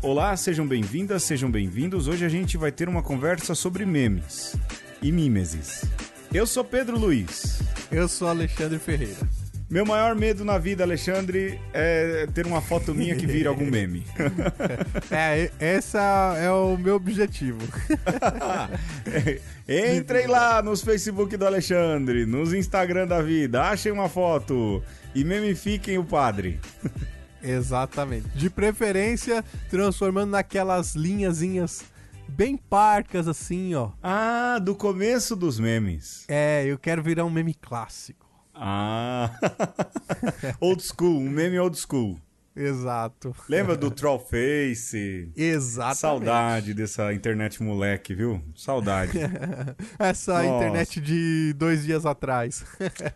Olá, sejam bem-vindas, sejam bem-vindos. Hoje a gente vai ter uma conversa sobre memes e mimeses. Eu sou Pedro Luiz. Eu sou Alexandre Ferreira. Meu maior medo na vida, Alexandre, é ter uma foto minha que vira algum meme. é, esse é o meu objetivo. Entrem lá nos Facebook do Alexandre, nos Instagram da vida, achem uma foto e memifiquem o padre. Exatamente. De preferência, transformando naquelas linhazinhas bem parcas assim, ó. Ah, do começo dos memes. É, eu quero virar um meme clássico. Ah, old school, um meme old school. Exato. Lembra do Trollface? Exatamente. Saudade dessa internet moleque, viu? Saudade. Essa Nossa. internet de dois dias atrás.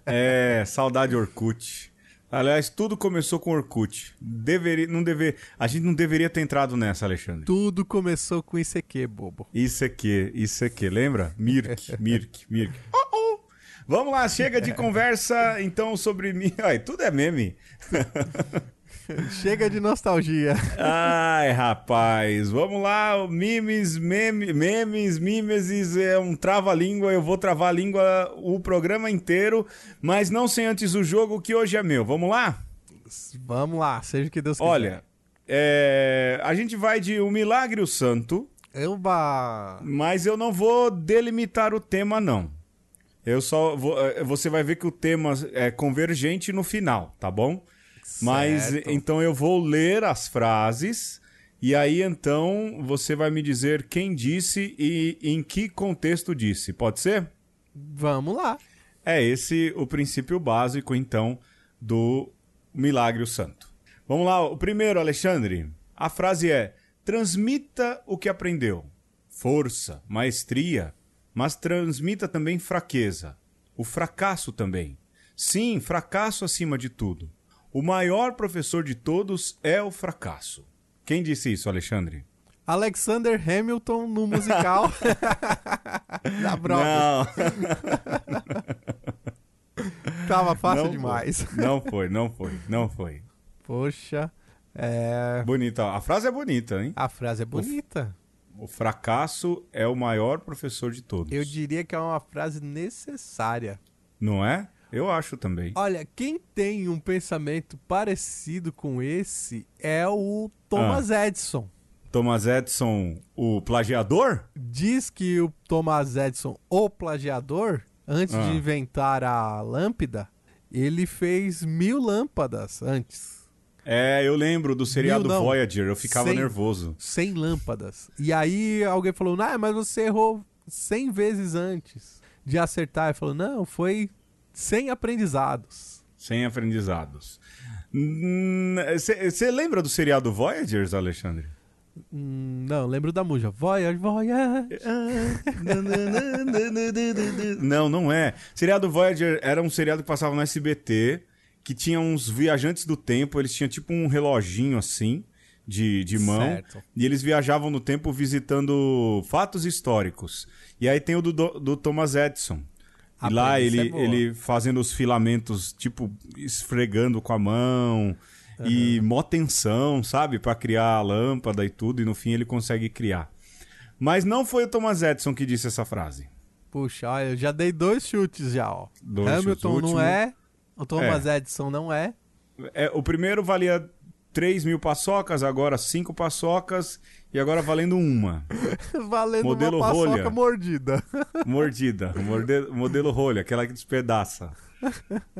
é, saudade Orkut. Aliás, tudo começou com Orkut. Deveria, não dever, a gente não deveria ter entrado nessa, Alexandre. Tudo começou com ICQ, bobo. ICQ, ICQ, lembra? Mirk, Mirk, Mirk. Oh, oh. Vamos lá, chega de conversa então sobre mim. Ai, tudo é meme. Chega de nostalgia. Ai, rapaz, vamos lá, memes, meme, memes, mimeses, é um trava-língua, eu vou travar a língua o programa inteiro, mas não sem antes o jogo que hoje é meu. Vamos lá? Vamos lá, seja o que Deus quiser. Olha, é, a gente vai de O Milagre o Santo. Euba! Mas eu não vou delimitar o tema, não. Eu só vou, é, você vai ver que o tema é convergente no final, tá bom? Mas então eu vou ler as frases e aí então você vai me dizer quem disse e em que contexto disse. Pode ser? Vamos lá. É esse o princípio básico então do Milagre Santo. Vamos lá, o primeiro, Alexandre. A frase é: transmita o que aprendeu. Força, maestria, mas transmita também fraqueza. O fracasso também. Sim, fracasso acima de tudo. O maior professor de todos é o fracasso. Quem disse isso, Alexandre? Alexander Hamilton no musical da Broadway. Não. Tava fácil não demais. Foi. Não foi, não foi, não foi. Poxa, é... Bonita, a frase é bonita, hein? A frase é bonita. O, o fracasso é o maior professor de todos. Eu diria que é uma frase necessária. Não é? Eu acho também. Olha, quem tem um pensamento parecido com esse é o Thomas ah. Edison. Thomas Edison, o plagiador? Diz que o Thomas Edison, o plagiador, antes ah. de inventar a lâmpada, ele fez mil lâmpadas antes. É, eu lembro do seriado mil, Voyager, eu ficava 100, nervoso. 100 lâmpadas. E aí alguém falou, ah, mas você errou 100 vezes antes de acertar. Ele falou, não, foi sem aprendizados. Sem aprendizados. Você hum, lembra do seriado Voyagers, Alexandre? Hum, não, lembro da música. Voyage, Voyage. não, não é. Seriado Voyager era um seriado que passava no SBT, que tinha uns viajantes do tempo, eles tinham tipo um reloginho assim, de, de mão. Certo. E eles viajavam no tempo visitando fatos históricos. E aí tem o do, do Thomas Edison, e lá ele, é ele fazendo os filamentos, tipo, esfregando com a mão. Uhum. E mó tensão, sabe? para criar a lâmpada e tudo. E no fim ele consegue criar. Mas não foi o Thomas Edison que disse essa frase. Puxa, olha, eu já dei dois chutes já, ó. Dois Hamilton chutes. não é, o Thomas é. Edison não é. é. O primeiro valia 3 mil paçocas, agora 5 paçocas e agora valendo uma. valendo modelo uma paçoca rolha. mordida. Mordida. Modelo, modelo rolha, aquela que despedaça.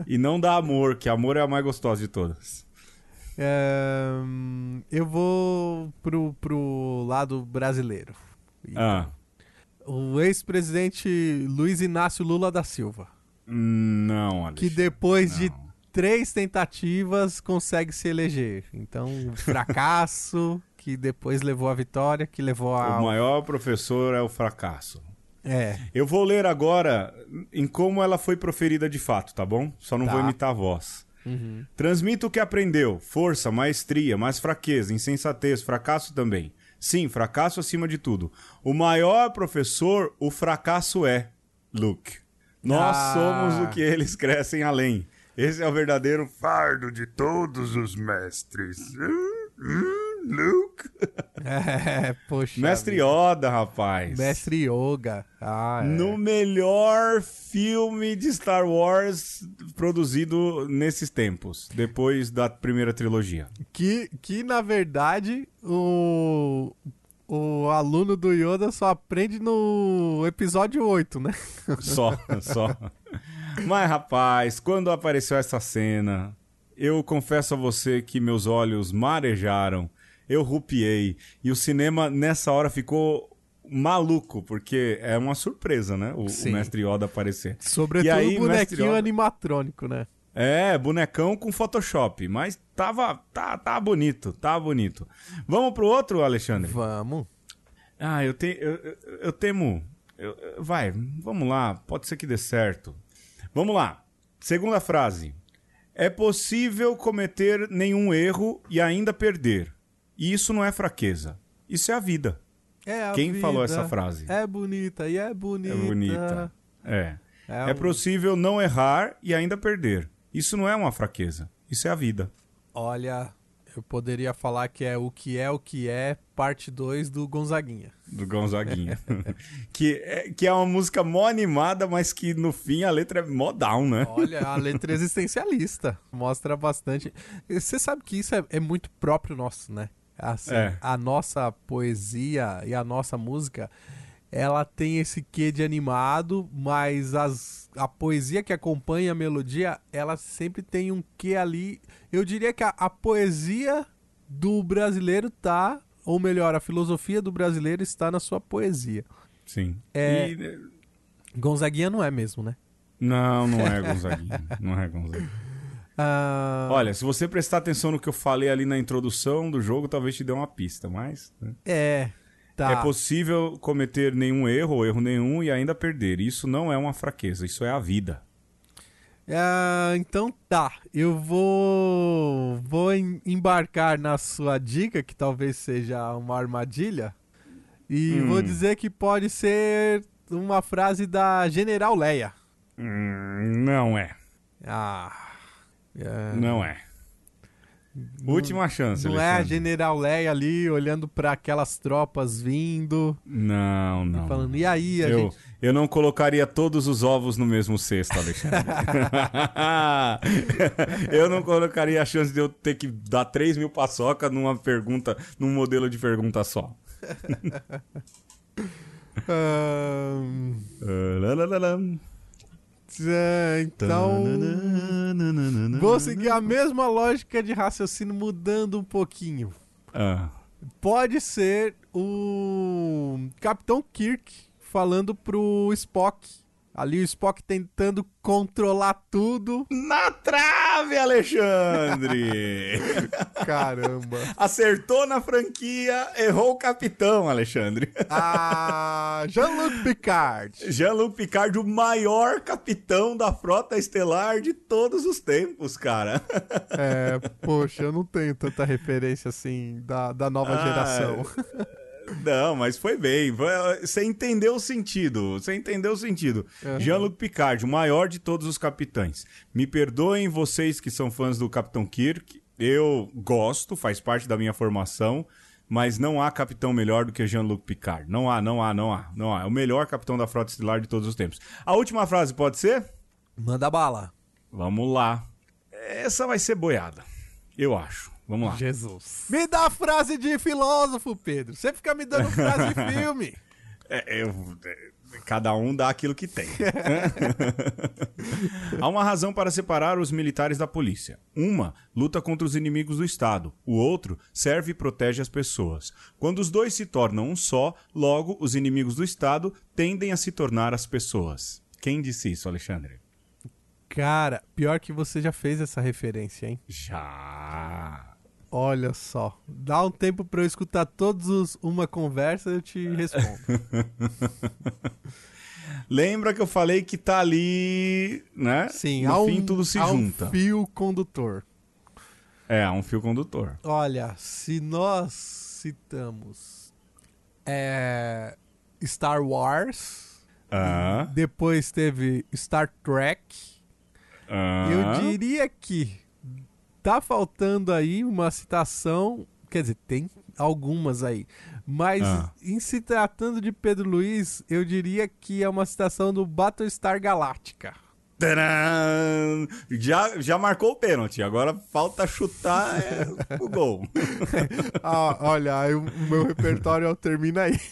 e não dá amor, que amor é a mais gostosa de todas. É, eu vou pro, pro lado brasileiro. Ah. O ex-presidente Luiz Inácio Lula da Silva. Não, Alexandre. Que depois não. de três tentativas consegue se eleger. Então, fracasso que depois levou à vitória, que levou a. O maior professor é o fracasso. É. Eu vou ler agora em como ela foi proferida de fato, tá bom? Só não tá. vou imitar a voz. Uhum. Transmita o que aprendeu: força, maestria, mais fraqueza, insensatez, fracasso também. Sim, fracasso acima de tudo. O maior professor, o fracasso é. Luke. Nós ah. somos o que eles crescem além. Esse é o verdadeiro fardo de todos os mestres. Hum, hum, Luke. É, poxa. Mestre vida. Yoda, rapaz. Mestre Yoga. Ah, é. No melhor filme de Star Wars produzido nesses tempos, depois da primeira trilogia. Que, que na verdade, o, o aluno do Yoda só aprende no episódio 8, né? Só, só. Mas, rapaz, quando apareceu essa cena, eu confesso a você que meus olhos marejaram, eu rupiei, e o cinema nessa hora ficou maluco, porque é uma surpresa, né? O, o Mestre Yoda aparecer. Sobretudo o aí, bonequinho Yoda... animatrônico, né? É, bonecão com Photoshop, mas tava, tá, tá bonito, tá bonito. Vamos pro outro, Alexandre? Vamos. Ah, eu, te, eu, eu, eu temo. Eu, vai, vamos lá, pode ser que dê certo. Vamos lá. Segunda frase. É possível cometer nenhum erro e ainda perder. E isso não é fraqueza. Isso é a vida. É a Quem vida. falou essa frase? É bonita e é bonita. É bonita. É. É, é possível não errar e ainda perder. Isso não é uma fraqueza. Isso é a vida. Olha, eu poderia falar que é o que é o que é, parte 2 do Gonzaguinha. Do Gonzaguinha. que, é, que é uma música mó animada, mas que no fim a letra é mó down, né? Olha, a letra é existencialista. Mostra bastante. Você sabe que isso é, é muito próprio nosso, né? Assim, é. A nossa poesia e a nossa música ela tem esse quê de animado, mas as, a poesia que acompanha a melodia, ela sempre tem um quê ali. Eu diria que a, a poesia do brasileiro tá, ou melhor, a filosofia do brasileiro está na sua poesia. Sim. É, e... Gonzaguinha não é mesmo, né? Não, não é Gonzaguinha. não é Gonzaguinha. Uh... Olha, se você prestar atenção no que eu falei ali na introdução do jogo, talvez te dê uma pista, mas. Né? É, Tá. É possível cometer nenhum erro ou erro nenhum e ainda perder. Isso não é uma fraqueza, isso é a vida. É, então tá, eu vou vou embarcar na sua dica que talvez seja uma armadilha e hum. vou dizer que pode ser uma frase da General Leia. Hum, não é. Ah, é... não é. Última chance, Não Alexandre. é a General Leia ali olhando para aquelas tropas vindo. Não, não. E falando, e aí, a eu, gente... eu não colocaria todos os ovos no mesmo cesto, Alexandre. eu não colocaria a chance de eu ter que dar 3 mil paçoca numa pergunta, num modelo de pergunta só. um... É, então. Vou seguir a mesma lógica de raciocínio, mudando um pouquinho. Ah. Pode ser o Capitão Kirk falando pro Spock Ali o Spock tentando controlar tudo. Na trave, Alexandre! Caramba. Acertou na franquia, errou o capitão, Alexandre. Ah, Jean-Luc Picard. Jean-Luc Picard, o maior capitão da frota estelar de todos os tempos, cara. É, poxa, eu não tenho tanta referência assim da, da nova ah, geração. Não, mas foi bem. Você entendeu o sentido. Você entendeu o sentido. Uhum. Jean-Luc Picard, o maior de todos os capitães. Me perdoem vocês que são fãs do Capitão Kirk. Eu gosto, faz parte da minha formação. Mas não há capitão melhor do que Jean-Luc Picard. Não há, não há, não há, não há. É o melhor capitão da frota estelar de todos os tempos. A última frase pode ser? Manda bala. Vamos lá. Essa vai ser boiada. Eu acho. Vamos lá. Jesus. Me dá frase de filósofo, Pedro. Você fica me dando frase de filme. É, eu, cada um dá aquilo que tem. Há uma razão para separar os militares da polícia. Uma luta contra os inimigos do Estado, o outro serve e protege as pessoas. Quando os dois se tornam um só, logo os inimigos do Estado tendem a se tornar as pessoas. Quem disse isso, Alexandre? Cara, pior que você já fez essa referência, hein? Já. Olha só, dá um tempo para eu escutar todos os uma conversa e eu te respondo. Lembra que eu falei que tá ali, né? Sim, no fim um, tudo se junta. Um fio condutor. É, um fio condutor. Olha, se nós citamos é, Star Wars, uh. depois teve Star Trek, uh. eu diria que tá faltando aí uma citação. Quer dizer, tem algumas aí. Mas ah. em se tratando de Pedro Luiz, eu diria que é uma citação do Battlestar Galactica. Já, já marcou o pênalti, agora falta chutar é, o gol. ah, olha, aí o meu repertório termina aí.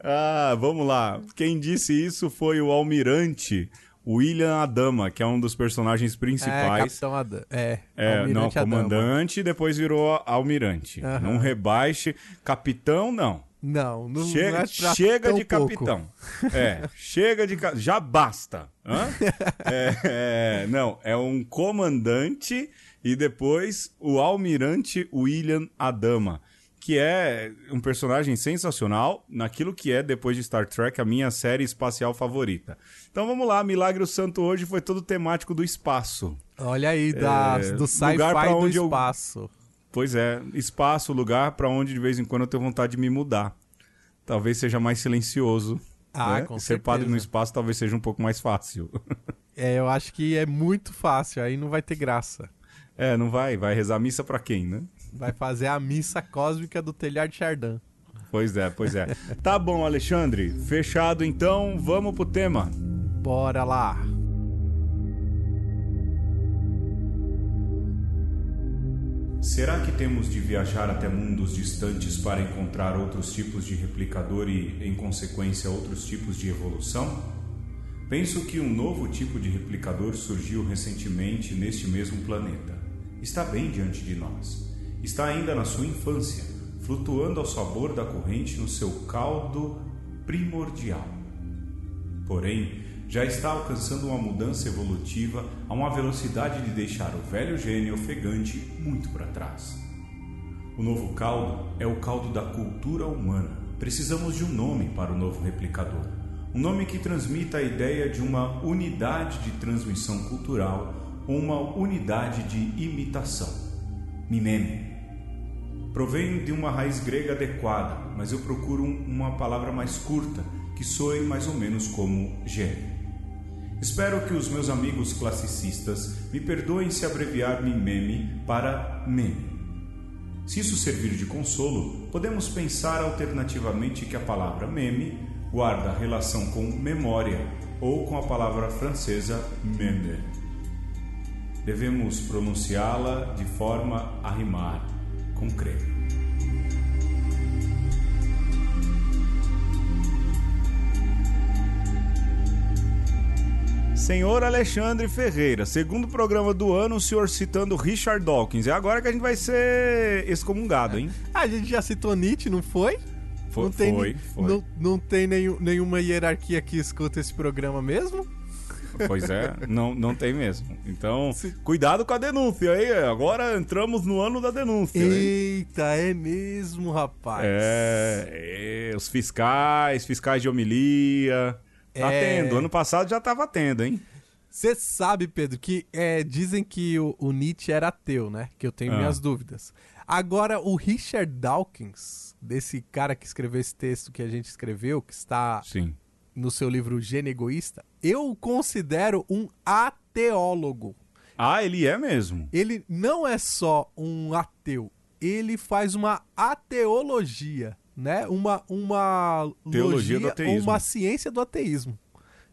ah, vamos lá. Quem disse isso foi o Almirante William Adama, que é um dos personagens principais. É, Capitão Adama. É, é não, comandante, Adama. depois virou almirante. Uhum. Não rebaixe. Capitão, não. Não, não, chega, não é chega de pouco. capitão. É, chega de já basta. é, é, não, é um comandante e depois o almirante William Adama que é um personagem sensacional naquilo que é, depois de Star Trek, a minha série espacial favorita. Então vamos lá, Milagre Santo hoje foi todo temático do espaço. Olha aí, da, é, do sci-fi do espaço. Eu, pois é, espaço, lugar para onde de vez em quando eu tenho vontade de me mudar. Talvez seja mais silencioso. Ah, né? com Ser certeza. padre no espaço talvez seja um pouco mais fácil. é, eu acho que é muito fácil, aí não vai ter graça. É, não vai. Vai rezar missa para quem, né? Vai fazer a missa cósmica do telhar de Chardin. Pois é, pois é. tá bom, Alexandre. Fechado então, vamos pro tema. Bora lá. Será que temos de viajar até mundos distantes para encontrar outros tipos de replicador e, em consequência, outros tipos de evolução? Penso que um novo tipo de replicador surgiu recentemente neste mesmo planeta. Está bem diante de nós está ainda na sua infância, flutuando ao sabor da corrente no seu caldo primordial. Porém, já está alcançando uma mudança evolutiva a uma velocidade de deixar o velho gênio ofegante muito para trás. O novo caldo é o caldo da cultura humana. Precisamos de um nome para o novo replicador. Um nome que transmita a ideia de uma unidade de transmissão cultural ou uma unidade de imitação. Mimeme Provém de uma raiz grega adequada, mas eu procuro uma palavra mais curta, que soe mais ou menos como gênio. Espero que os meus amigos classicistas me perdoem se abreviar mimeme para meme. Se isso servir de consolo, podemos pensar alternativamente que a palavra meme guarda relação com memória ou com a palavra francesa meme. Devemos pronunciá-la de forma a rimar com creme. Senhor Alexandre Ferreira, segundo programa do ano, o senhor citando Richard Dawkins. É agora que a gente vai ser excomungado, hein? a gente já citou Nietzsche, não foi? Foi, não tem, foi, foi. Não, não tem nenhum, nenhuma hierarquia que escuta esse programa mesmo? Pois é, não, não tem mesmo. Então, Sim. cuidado com a denúncia aí. Agora entramos no ano da denúncia. Eita, hein? é mesmo, rapaz. É, é, os fiscais, fiscais de homilia. Tá é... tendo. Ano passado já tava tendo, hein? Você sabe, Pedro, que é, dizem que o, o, Nietzsche era ateu, né? Que eu tenho ah. minhas dúvidas. Agora, o Richard Dawkins, desse cara que escreveu esse texto que a gente escreveu, que está Sim no seu livro Gênio Egoísta, eu considero um ateólogo. Ah, ele é mesmo? Ele não é só um ateu, ele faz uma ateologia, né? Uma, uma teologia do ateísmo. uma ciência do ateísmo.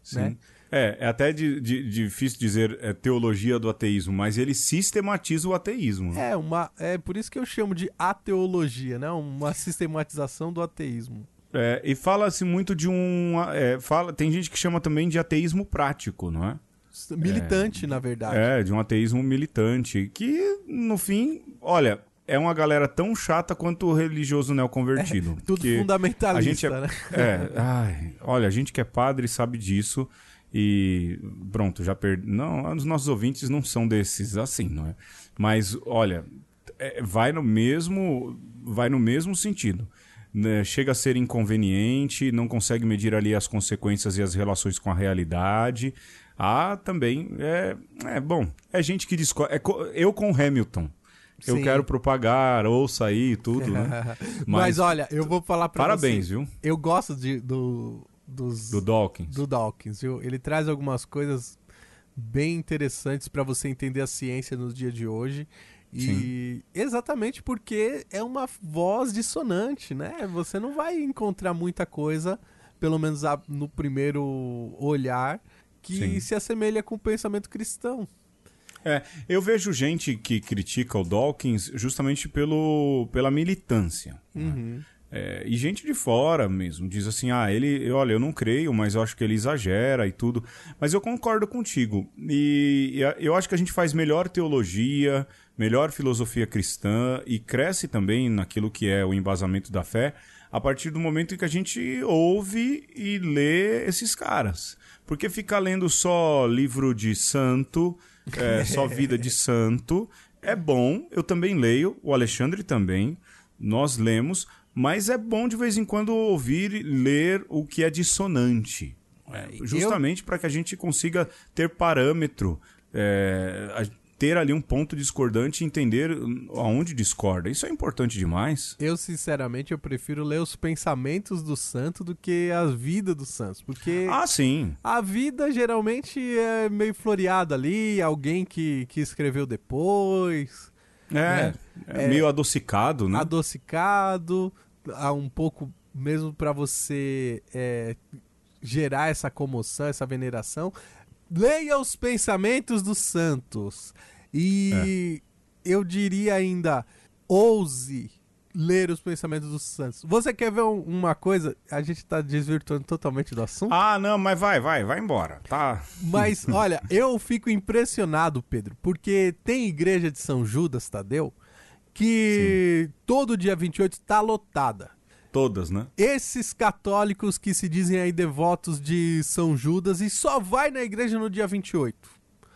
Sim. Né? É, é até de, de, difícil dizer é, teologia do ateísmo, mas ele sistematiza o ateísmo. Né? É, uma, é por isso que eu chamo de ateologia, né? Uma sistematização do ateísmo. É, e fala-se muito de um. É, fala, tem gente que chama também de ateísmo prático, não é? Militante, é, na verdade. É, de um ateísmo militante. Que, no fim, olha, é uma galera tão chata quanto o religioso neoconvertido. É, tudo fundamentalista, a gente é, né? É, ai, olha, a gente que é padre sabe disso. E pronto, já perdi. Não, os nossos ouvintes não são desses assim, não é? Mas, olha, é, vai no mesmo. Vai no mesmo sentido né, chega a ser inconveniente, não consegue medir ali as consequências e as relações com a realidade. Ah, também é, é bom. É gente que discorda. É, eu com Hamilton. Eu Sim. quero propagar, ouça aí tudo, né? Mas, Mas, olha, eu vou falar pra Parabéns, você. viu? Eu gosto de, do, dos, do Dawkins. Do Dawkins, viu? Ele traz algumas coisas bem interessantes para você entender a ciência nos dias de hoje. E exatamente porque é uma voz dissonante, né? Você não vai encontrar muita coisa, pelo menos no primeiro olhar, que Sim. se assemelha com o pensamento cristão. É, eu vejo gente que critica o Dawkins justamente pelo, pela militância. Né? Uhum. Né? É, e gente de fora mesmo diz assim: ah, ele, olha, eu não creio, mas eu acho que ele exagera e tudo. Mas eu concordo contigo. E, e eu acho que a gente faz melhor teologia, melhor filosofia cristã e cresce também naquilo que é o embasamento da fé a partir do momento em que a gente ouve e lê esses caras. Porque ficar lendo só livro de santo, é, só vida de santo, é bom. Eu também leio, o Alexandre também. Nós lemos, mas é bom de vez em quando ouvir ler o que é dissonante. É, justamente eu... para que a gente consiga ter parâmetro, é, ter ali um ponto discordante e entender aonde discorda. Isso é importante demais. Eu, sinceramente, eu prefiro ler os pensamentos do santo do que a vida dos santos. Porque. Ah, sim. A vida geralmente é meio floreada ali, alguém que, que escreveu depois. É, né? é, meio adocicado, né? Adocicado um pouco mesmo para você é, gerar essa comoção, essa veneração, leia os pensamentos dos santos. E é. eu diria ainda, ouse ler os pensamentos dos santos. Você quer ver um, uma coisa? A gente tá desvirtuando totalmente do assunto. Ah, não, mas vai, vai, vai embora. Tá. Mas, olha, eu fico impressionado, Pedro, porque tem igreja de São Judas Tadeu que Sim. todo dia 28 está lotada. Todas, né? Esses católicos que se dizem aí devotos de São Judas e só vai na igreja no dia 28.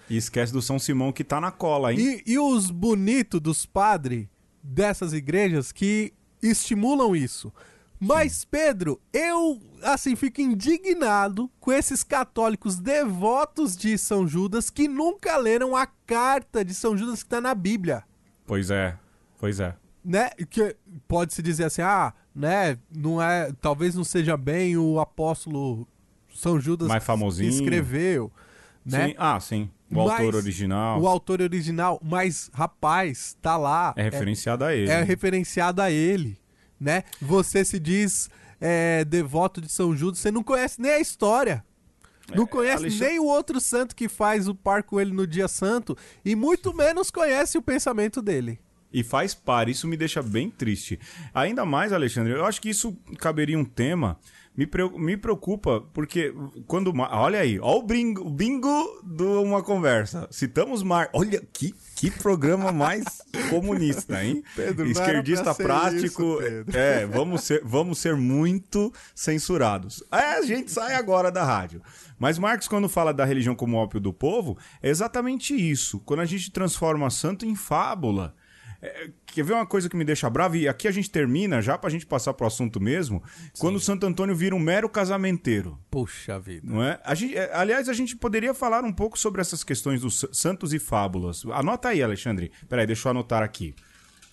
E esquece do São Simão que tá na cola, hein? E, e os bonitos dos padres dessas igrejas que estimulam isso. Mas. Pedro, eu, assim, fico indignado com esses católicos devotos de São Judas que nunca leram a carta de São Judas que está na Bíblia. Pois é. Pois é. Né? Que pode-se dizer assim, ah, né, não é, talvez não seja bem o apóstolo São Judas Mais famosinho. que escreveu, né? Sim. Ah, sim. O mas, autor original. O autor original, mas rapaz, tá lá. É referenciado é, a ele. É referenciado a ele, né? Você se diz é, devoto de São Judas, você não conhece nem a história. Não é, conhece Alexandre... nem o outro santo que faz o par com ele no dia santo e muito menos conhece o pensamento dele. E faz par, isso me deixa bem triste. Ainda mais, Alexandre, eu acho que isso caberia um tema. Me, preocupa, porque quando. Olha aí, olha o bingo, bingo de uma conversa. Citamos Mar. Olha que, que programa mais comunista, hein? Pedro, Esquerdista prático. Isso, é, vamos ser, vamos ser muito censurados. É, a gente sai agora da rádio. Mas Marx, quando fala da religião como ópio do povo, é exatamente isso. Quando a gente transforma santo em fábula. É, quer ver uma coisa que me deixa bravo? E aqui a gente termina, já pra gente passar pro assunto mesmo, Sim. quando o Santo Antônio vira um mero casamenteiro. Puxa vida. Não é? A gente, é, aliás, a gente poderia falar um pouco sobre essas questões dos santos e fábulas. Anota aí, Alexandre. Peraí, deixa eu anotar aqui.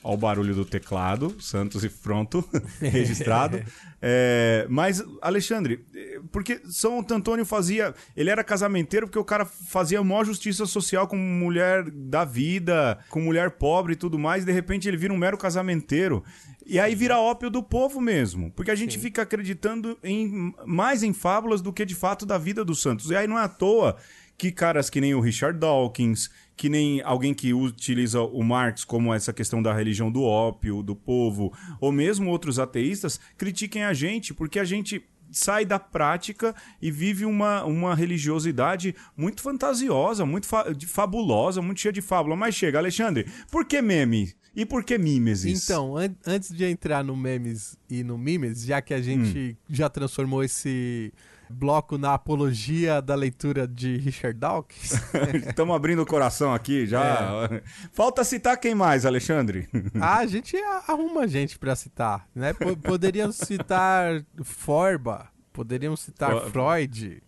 Olha o barulho do teclado, Santos e pronto, registrado. É, mas, Alexandre, porque São Antônio fazia. Ele era casamenteiro porque o cara fazia maior justiça social com mulher da vida, com mulher pobre e tudo mais, e de repente ele vira um mero casamenteiro. E aí vira ópio do povo mesmo. Porque a gente Sim. fica acreditando em, mais em fábulas do que de fato da vida dos santos. E aí não é à toa que caras que nem o Richard Dawkins, que nem alguém que utiliza o Marx como essa questão da religião do ópio, do povo, ou mesmo outros ateístas, critiquem a gente, porque a gente sai da prática e vive uma, uma religiosidade muito fantasiosa, muito fa fabulosa, muito cheia de fábula. Mas chega, Alexandre, por que meme? E por que mimesis? Então, an antes de entrar no memes e no mimes, já que a gente hum. já transformou esse bloco na apologia da leitura de Richard Dawkins. Estamos abrindo o coração aqui já. É. Falta citar quem mais, Alexandre? ah, a gente arruma gente para citar, né? P poderíamos citar Forba, poderíamos citar Freud.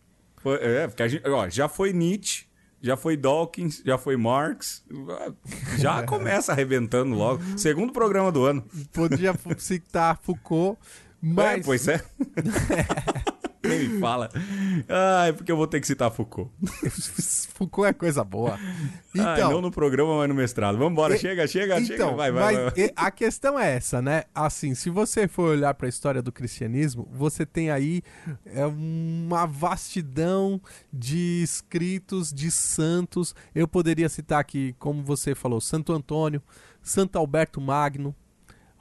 É, porque a gente, ó, já foi Nietzsche, já foi Dawkins, já foi Marx, já começa arrebentando logo. Segundo programa do ano. Podia citar Foucault, mas... É, pois é. Nem me fala. É porque eu vou ter que citar Foucault. Foucault é coisa boa. Então, não no programa, mas no mestrado. Vamos embora, chega, chega, então, chega. Vai, vai, vai. A questão é essa, né? Assim, se você for olhar para a história do cristianismo, você tem aí é, uma vastidão de escritos de santos. Eu poderia citar aqui, como você falou, Santo Antônio, Santo Alberto Magno,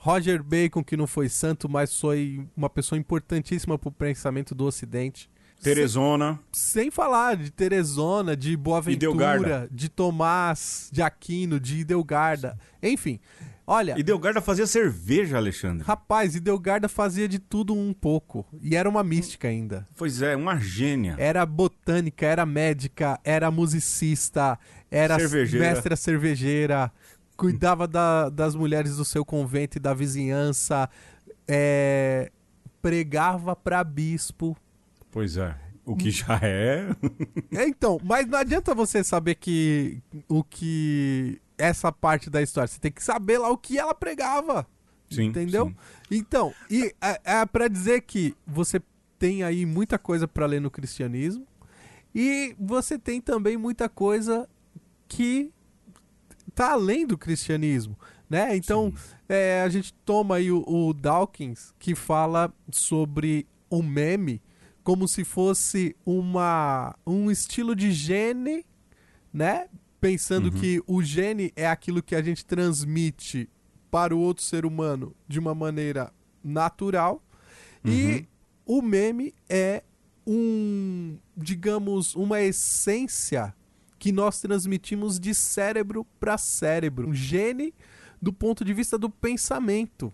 Roger Bacon, que não foi santo, mas foi uma pessoa importantíssima para o pensamento do Ocidente. Teresona. Sem, sem, falar de Teresona, de Boaventura, de Tomás, de Aquino, de Idelgarda. Enfim, olha. Idelgarda fazia cerveja, Alexandre. Rapaz, Idelgarda fazia de tudo um pouco. E era uma mística ainda. Pois é, uma gênia. Era botânica, era médica, era musicista, era cervejeira. mestra cervejeira cuidava da, das mulheres do seu convento e da vizinhança, é, pregava para bispo. Pois é. O que já é. é. Então, mas não adianta você saber que o que essa parte da história, você tem que saber lá o que ela pregava. Sim, entendeu? Sim. Então, e é, é para dizer que você tem aí muita coisa para ler no cristianismo e você tem também muita coisa que tá além do cristianismo, né? Então, é, a gente toma aí o, o Dawkins, que fala sobre o meme como se fosse uma, um estilo de gene, né? Pensando uhum. que o gene é aquilo que a gente transmite para o outro ser humano de uma maneira natural. Uhum. E o meme é um, digamos, uma essência que nós transmitimos de cérebro para cérebro. Um gene do ponto de vista do pensamento.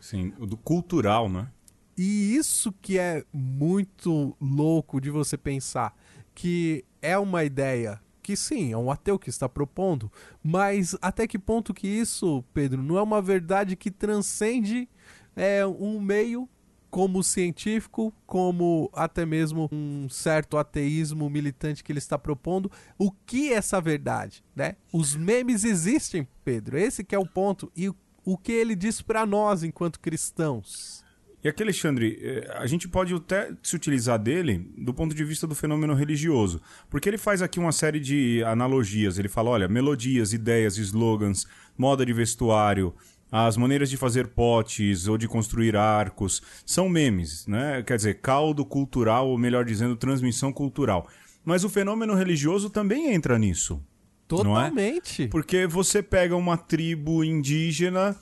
Sim, do cultural, né? E isso que é muito louco de você pensar, que é uma ideia que sim, é um ateu que está propondo, mas até que ponto que isso, Pedro, não é uma verdade que transcende é, um meio como científico, como até mesmo um certo ateísmo militante que ele está propondo. O que é essa verdade, né? Os memes existem, Pedro. Esse que é o ponto e o que ele diz para nós enquanto cristãos. E aqui, Alexandre, eh, a gente pode até se utilizar dele do ponto de vista do fenômeno religioso, porque ele faz aqui uma série de analogias. Ele fala, olha, melodias, ideias, slogans, moda de vestuário, as maneiras de fazer potes ou de construir arcos são memes, né? Quer dizer, caldo cultural, ou melhor dizendo, transmissão cultural. Mas o fenômeno religioso também entra nisso. É? Totalmente. É? Porque você pega uma tribo indígena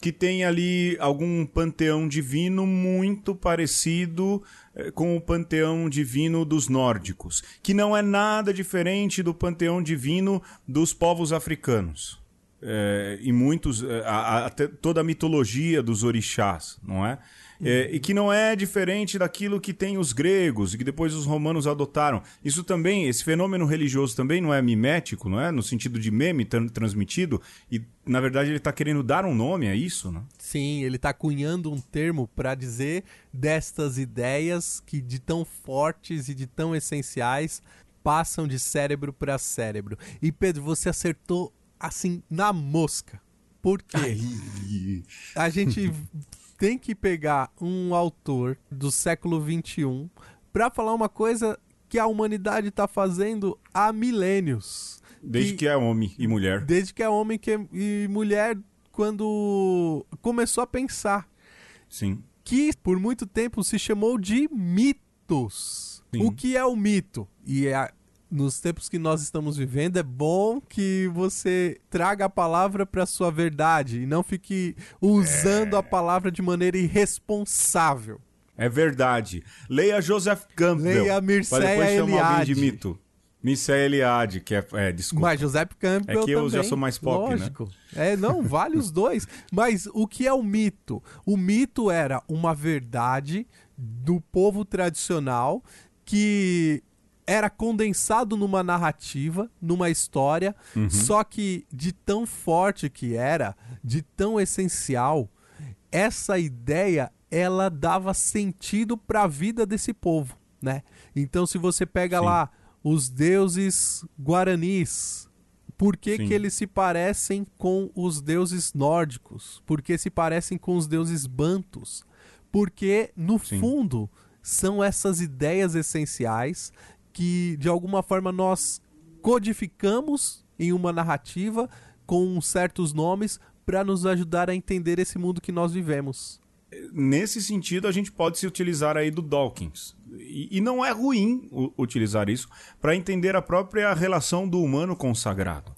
que tem ali algum panteão divino muito parecido eh, com o panteão divino dos nórdicos, que não é nada diferente do panteão divino dos povos africanos é, e muitos é, a, a, toda a mitologia dos orixás, não é? é? E que não é diferente daquilo que tem os gregos e que depois os romanos adotaram. Isso também, esse fenômeno religioso também não é mimético, não é? No sentido de meme transmitido e na verdade ele está querendo dar um nome a isso, né? Sim, ele está cunhando um termo para dizer destas ideias que de tão fortes e de tão essenciais passam de cérebro para cérebro. E Pedro, você acertou assim, na mosca. Porque a gente tem que pegar um autor do século XXI para falar uma coisa que a humanidade está fazendo há milênios. Desde que, que, é homem e mulher. Desde que é homem que é, e mulher, quando começou a pensar. Sim. Que por muito tempo se chamou de mitos. Sim. O que é o mito? E é nos tempos que nós estamos vivendo, é bom que você traga a palavra para sua verdade e não fique usando é... a palavra de maneira irresponsável. É verdade. Leia Joseph Campbell. Leia Mircea Eliade. de mito. Mircea Eliade, que é, é desculpa. Mas Joseph Campbell É que eu também, já sou mais pop, né? lógico. né? É, não, vale os dois. Mas o que é o mito? O mito era uma verdade do povo tradicional que era condensado numa narrativa, numa história, uhum. só que de tão forte que era, de tão essencial, essa ideia ela dava sentido para a vida desse povo, né? Então se você pega Sim. lá os deuses guaranis, por que, que eles se parecem com os deuses nórdicos? Por que se parecem com os deuses bantos? Porque no Sim. fundo são essas ideias essenciais que de alguma forma nós codificamos em uma narrativa com certos nomes para nos ajudar a entender esse mundo que nós vivemos. Nesse sentido, a gente pode se utilizar aí do Dawkins. E, e não é ruim utilizar isso para entender a própria relação do humano com o sagrado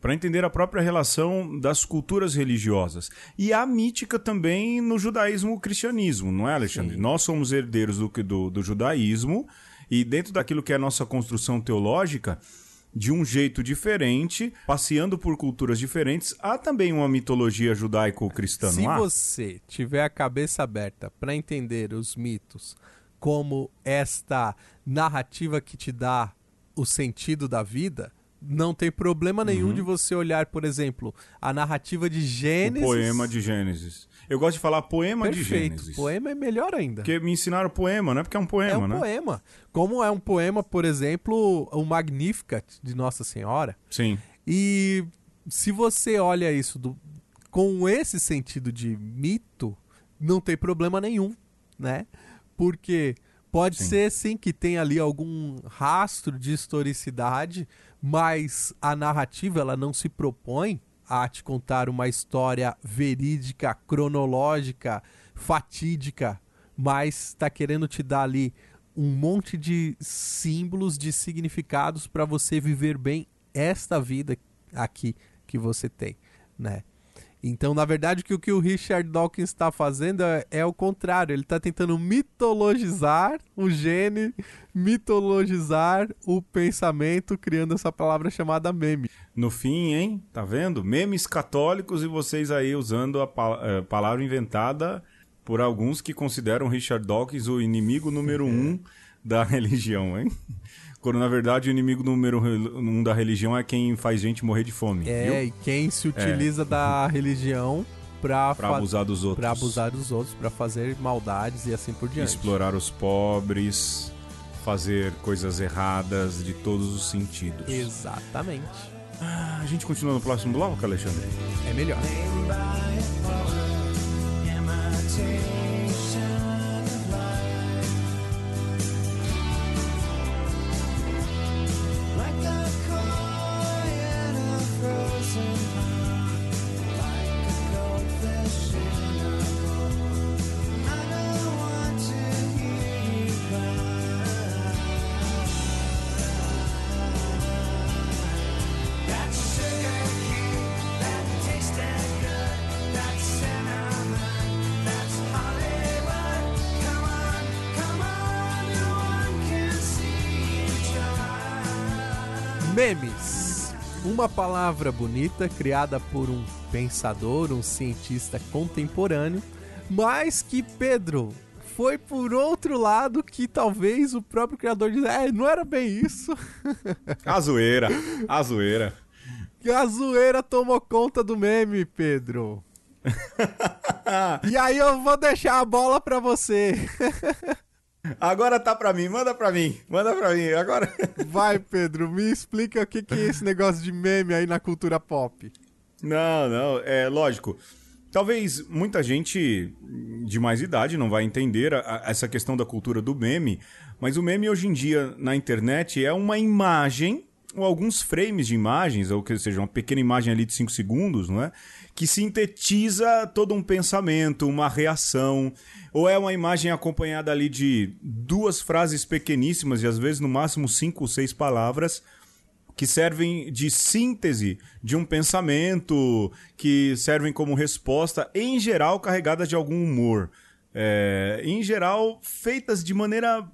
para entender a própria relação das culturas religiosas. E a mítica também no judaísmo e cristianismo, não é, Alexandre? Sim. Nós somos herdeiros do, do, do judaísmo e dentro daquilo que é a nossa construção teológica, de um jeito diferente, passeando por culturas diferentes, há também uma mitologia judaico-cristã, Se você tiver a cabeça aberta para entender os mitos como esta narrativa que te dá o sentido da vida, não tem problema nenhum uhum. de você olhar, por exemplo, a narrativa de Gênesis. O poema de Gênesis. Eu gosto de falar poema Perfeito. de Gênesis. Poema é melhor ainda. Porque me ensinaram poema, não é porque é um poema, né? É um né? poema. Como é um poema, por exemplo, o Magnificat de Nossa Senhora. Sim. E se você olha isso do, com esse sentido de mito, não tem problema nenhum, né? Porque pode sim. ser sim que tenha ali algum rastro de historicidade, mas a narrativa ela não se propõe a te contar uma história verídica, cronológica, fatídica, mas está querendo te dar ali um monte de símbolos, de significados para você viver bem esta vida aqui que você tem, né? Então, na verdade, o que o Richard Dawkins está fazendo é, é, o contrário. Ele está tentando mitologizar o gene, mitologizar o pensamento, criando essa palavra chamada meme. No fim, hein? Tá vendo? Memes católicos e vocês aí usando a é, palavra inventada por alguns que consideram Richard Dawkins o inimigo número um da religião, hein? Quando na verdade o inimigo número um da religião é quem faz gente morrer de fome. É, viu? e quem se utiliza é. da religião pra, pra abusar dos outros. Pra abusar dos outros, pra fazer maldades e assim por diante. Explorar os pobres, fazer coisas erradas de todos os sentidos. Exatamente. Ah, a gente continua no próximo bloco, Alexandre? É melhor. Palavra bonita criada por um pensador, um cientista contemporâneo, mas que Pedro foi por outro lado que talvez o próprio criador diz, é, não era bem isso. A zoeira, a zoeira. A zoeira tomou conta do meme, Pedro. e aí eu vou deixar a bola para você. Agora tá pra mim, manda pra mim, manda pra mim, agora. Vai, Pedro, me explica o que, que é esse negócio de meme aí na cultura pop. Não, não, é lógico. Talvez muita gente de mais idade não vai entender a, a, essa questão da cultura do meme, mas o meme hoje em dia na internet é uma imagem ou alguns frames de imagens, ou que seja, uma pequena imagem ali de 5 segundos, não é? Que sintetiza todo um pensamento, uma reação, ou é uma imagem acompanhada ali de duas frases pequeníssimas, e às vezes no máximo cinco ou seis palavras, que servem de síntese de um pensamento, que servem como resposta, em geral carregadas de algum humor. É, em geral, feitas de maneira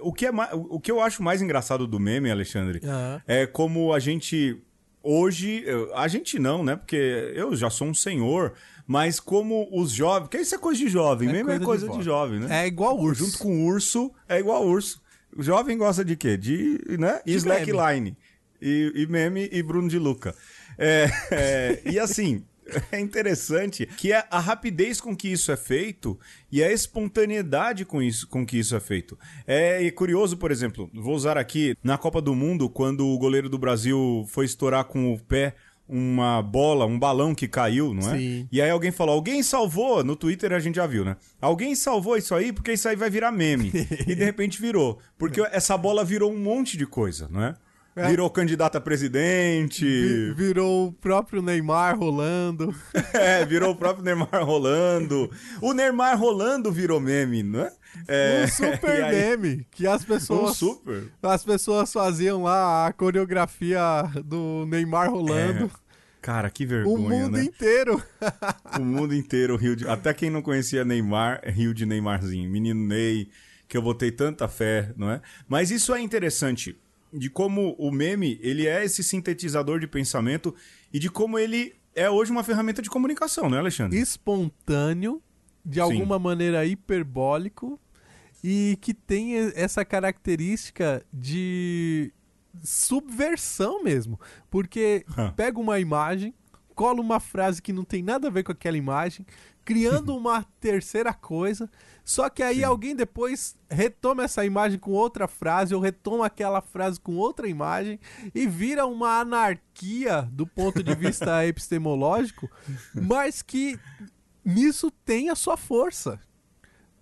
o que, é, o que eu acho mais engraçado do meme, Alexandre, uhum. é como a gente hoje. A gente não, né? Porque eu já sou um senhor, mas como os jovens. Que isso é coisa de jovem, é meme coisa é coisa de, de, jovem, né? É igual urso. Junto com urso, é igual urso. O jovem gosta de quê? De, né? De slackline. E, e meme e Bruno de Luca. É, é, e assim. é interessante que é a rapidez com que isso é feito e a espontaneidade com, isso, com que isso é feito. É curioso, por exemplo, vou usar aqui na Copa do Mundo, quando o goleiro do Brasil foi estourar com o pé uma bola, um balão que caiu, não é? Sim. E aí alguém falou, alguém salvou, no Twitter a gente já viu, né? Alguém salvou isso aí porque isso aí vai virar meme. e de repente virou. Porque essa bola virou um monte de coisa, não é? É. Virou candidato a presidente. Virou o próprio Neymar rolando. é, virou o próprio Neymar rolando. O Neymar rolando virou meme, não é? é um super aí... meme que as pessoas. Um super. As pessoas faziam lá a coreografia do Neymar rolando. É. Cara, que vergonha, O mundo né? inteiro. o mundo inteiro riu de... Até quem não conhecia Neymar, riu de Neymarzinho. Menino Ney, que eu botei tanta fé, não é? Mas isso é interessante de como o meme ele é esse sintetizador de pensamento e de como ele é hoje uma ferramenta de comunicação, né, Alexandre? Espontâneo, de alguma Sim. maneira hiperbólico e que tem essa característica de subversão mesmo, porque pega uma imagem, cola uma frase que não tem nada a ver com aquela imagem, criando uma terceira coisa. Só que aí Sim. alguém depois retoma essa imagem com outra frase, ou retoma aquela frase com outra imagem, e vira uma anarquia do ponto de vista epistemológico, mas que nisso tem a sua força.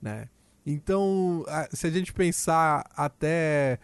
Né? Então, se a gente pensar até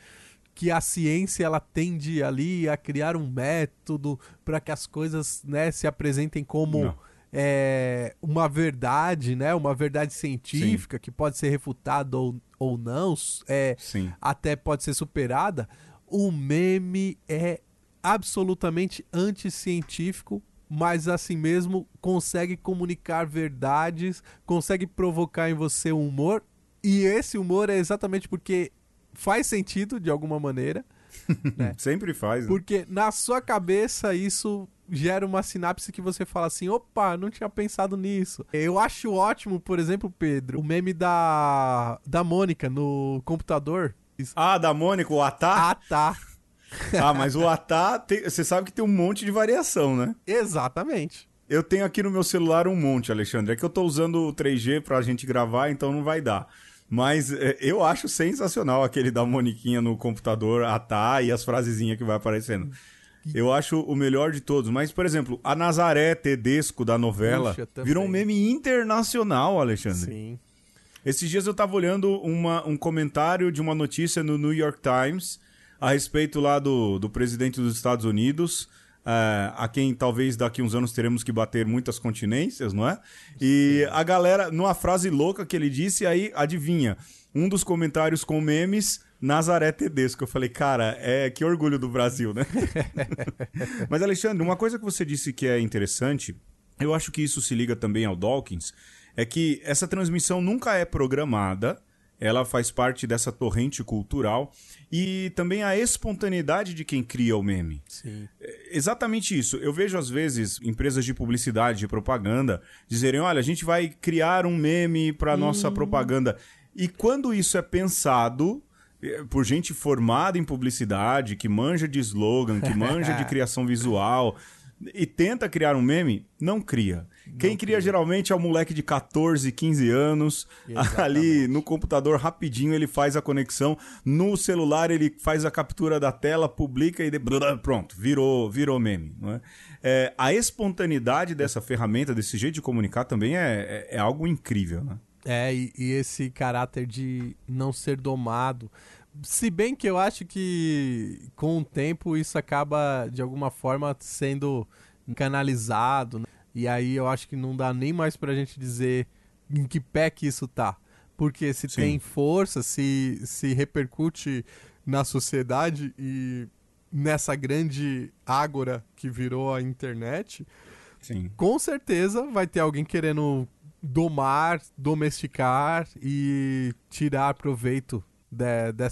que a ciência ela tende ali a criar um método para que as coisas né, se apresentem como. Não é, uma verdade, né? Uma verdade científica Sim. que pode ser refutada ou, ou não, é, até pode ser superada. O meme é absolutamente anticientífico, mas assim mesmo consegue comunicar verdades, consegue provocar em você humor. E esse humor é exatamente porque faz sentido de alguma maneira. né? Sempre faz. Né? Porque na sua cabeça isso gera uma sinapse que você fala assim: opa, não tinha pensado nisso. Eu acho ótimo, por exemplo, Pedro, o meme da, da Mônica no computador. Ah, da Mônica, o Atá? Atá. ah, mas o Atá, você sabe que tem um monte de variação, né? Exatamente. Eu tenho aqui no meu celular um monte, Alexandre. É que eu tô usando o 3G pra gente gravar, então não vai dar. Mas é, eu acho sensacional aquele da Moniquinha no computador, Atá e as frasezinhas que vai aparecendo. Eu acho o melhor de todos. Mas, por exemplo, a Nazaré Tedesco da novela Puxa, virou um meme internacional, Alexandre. Sim. Esses dias eu tava olhando uma, um comentário de uma notícia no New York Times a respeito lá do, do presidente dos Estados Unidos, uh, a quem talvez daqui uns anos teremos que bater muitas continências, não é? E a galera, numa frase louca que ele disse, aí adivinha, um dos comentários com memes Nazaré Tedesco. Eu falei, cara, é que orgulho do Brasil, né? Mas, Alexandre, uma coisa que você disse que é interessante, eu acho que isso se liga também ao Dawkins, é que essa transmissão nunca é programada, ela faz parte dessa torrente cultural e também a espontaneidade de quem cria o meme. Sim. É exatamente isso. Eu vejo às vezes empresas de publicidade, de propaganda, dizerem: olha, a gente vai criar um meme para nossa hum. propaganda. E quando isso é pensado, por gente formada em publicidade, que manja de slogan, que manja de criação visual e tenta criar um meme, não cria. Quem cria, geralmente é o moleque de 14, 15 anos, Exatamente. ali no computador rapidinho ele faz a conexão, no celular ele faz a captura da tela, publica e de... pronto, virou, virou meme. Não é? É, a espontaneidade dessa ferramenta, desse jeito de comunicar também é, é, é algo incrível, né? É, e, e, esse caráter de não ser domado. Se bem que eu acho que com o tempo isso acaba de alguma forma sendo canalizado. Né? E aí eu acho que não dá nem mais pra gente dizer em que pé que isso tá. Porque se Sim. tem força, se, se repercute na sociedade e nessa grande ágora que virou a internet, Sim. com certeza vai ter alguém querendo domar, domesticar e tirar proveito de, de,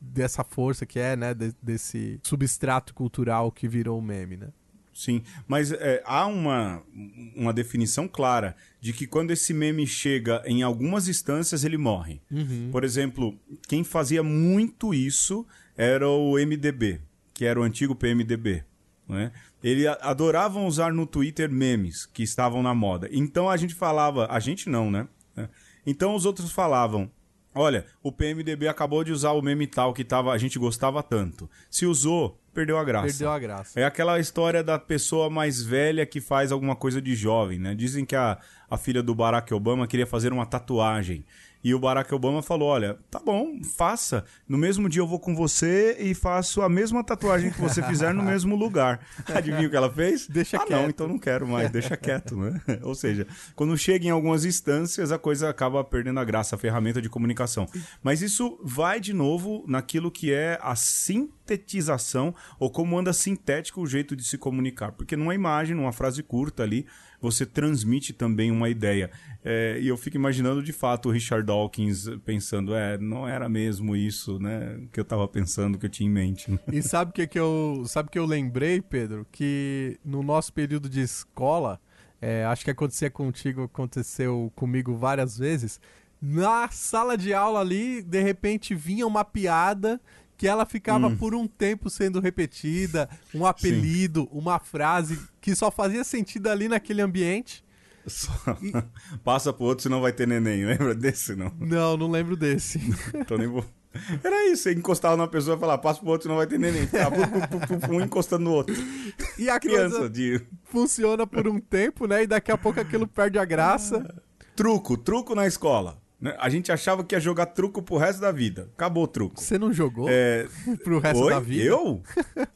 dessa força que é, né, de, desse substrato cultural que virou o meme, né? Sim, mas é, há uma, uma definição clara de que quando esse meme chega em algumas instâncias, ele morre. Uhum. Por exemplo, quem fazia muito isso era o MDB, que era o antigo PMDB. Né? Eles adoravam usar no Twitter memes que estavam na moda. Então a gente falava, a gente não, né? Então os outros falavam, Olha, o PMDB acabou de usar o meme tal que tava, a gente gostava tanto. Se usou, perdeu a graça. Perdeu a graça. É aquela história da pessoa mais velha que faz alguma coisa de jovem, né? Dizem que a, a filha do Barack Obama queria fazer uma tatuagem. E o Barack Obama falou: Olha, tá bom, faça. No mesmo dia eu vou com você e faço a mesma tatuagem que você fizer no mesmo lugar. Adivinha o que ela fez? Deixa ah, quieto. não, então não quero mais, deixa quieto, né? Ou seja, quando chega em algumas instâncias, a coisa acaba perdendo a graça, a ferramenta de comunicação. Mas isso vai de novo naquilo que é a sintetização, ou como anda sintético o jeito de se comunicar. Porque numa imagem, numa frase curta ali, você transmite também uma ideia. É, e eu fico imaginando de fato o Richard Dawkins pensando, é, não era mesmo isso, né, que eu estava pensando, que eu tinha em mente. E sabe o que, que eu, sabe que eu lembrei, Pedro, que no nosso período de escola, é, acho que acontecia contigo, aconteceu comigo várias vezes. Na sala de aula ali, de repente vinha uma piada que ela ficava hum. por um tempo sendo repetida, um apelido, Sim. uma frase que só fazia sentido ali naquele ambiente. Só... E... Passa pro outro, senão vai ter neném. Lembra desse, não? Não, não lembro desse. então nem vou... Era isso, você encostava numa pessoa e falar, passa pro outro, senão vai ter neném. um encostando no outro. E a criança de... funciona por um tempo, né? E daqui a pouco aquilo perde a graça. Truco, truco na escola. Né? A gente achava que ia jogar truco pro resto da vida. Acabou o truco. Você não jogou é... pro resto Oi? da vida? Eu?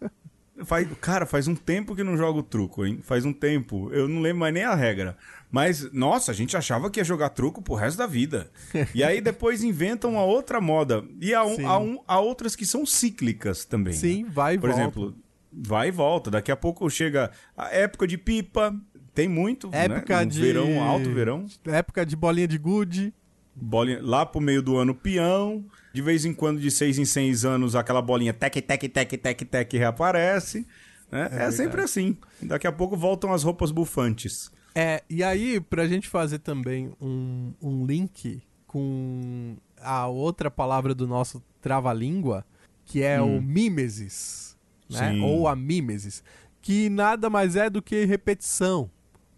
faz... Cara, faz um tempo que não jogo truco, hein? Faz um tempo. Eu não lembro mais nem a regra. Mas, nossa, a gente achava que ia jogar truco pro resto da vida. e aí depois inventam uma outra moda. E há, um, há, um, há outras que são cíclicas também. Sim, né? vai e Por volta. exemplo, vai e volta. Daqui a pouco chega a época de pipa. Tem muito, época né? de verão, alto verão. Época de bolinha de gude bolinha, lá pro meio do ano peão. De vez em quando, de seis em seis anos, aquela bolinha tec, tec, tec, tec, tec reaparece. Né? É, é sempre assim. Daqui a pouco voltam as roupas bufantes. É, e aí, pra gente fazer também um, um link com a outra palavra do nosso trava-língua, que é hum. o mimesis, né? Ou a mimesis, que nada mais é do que repetição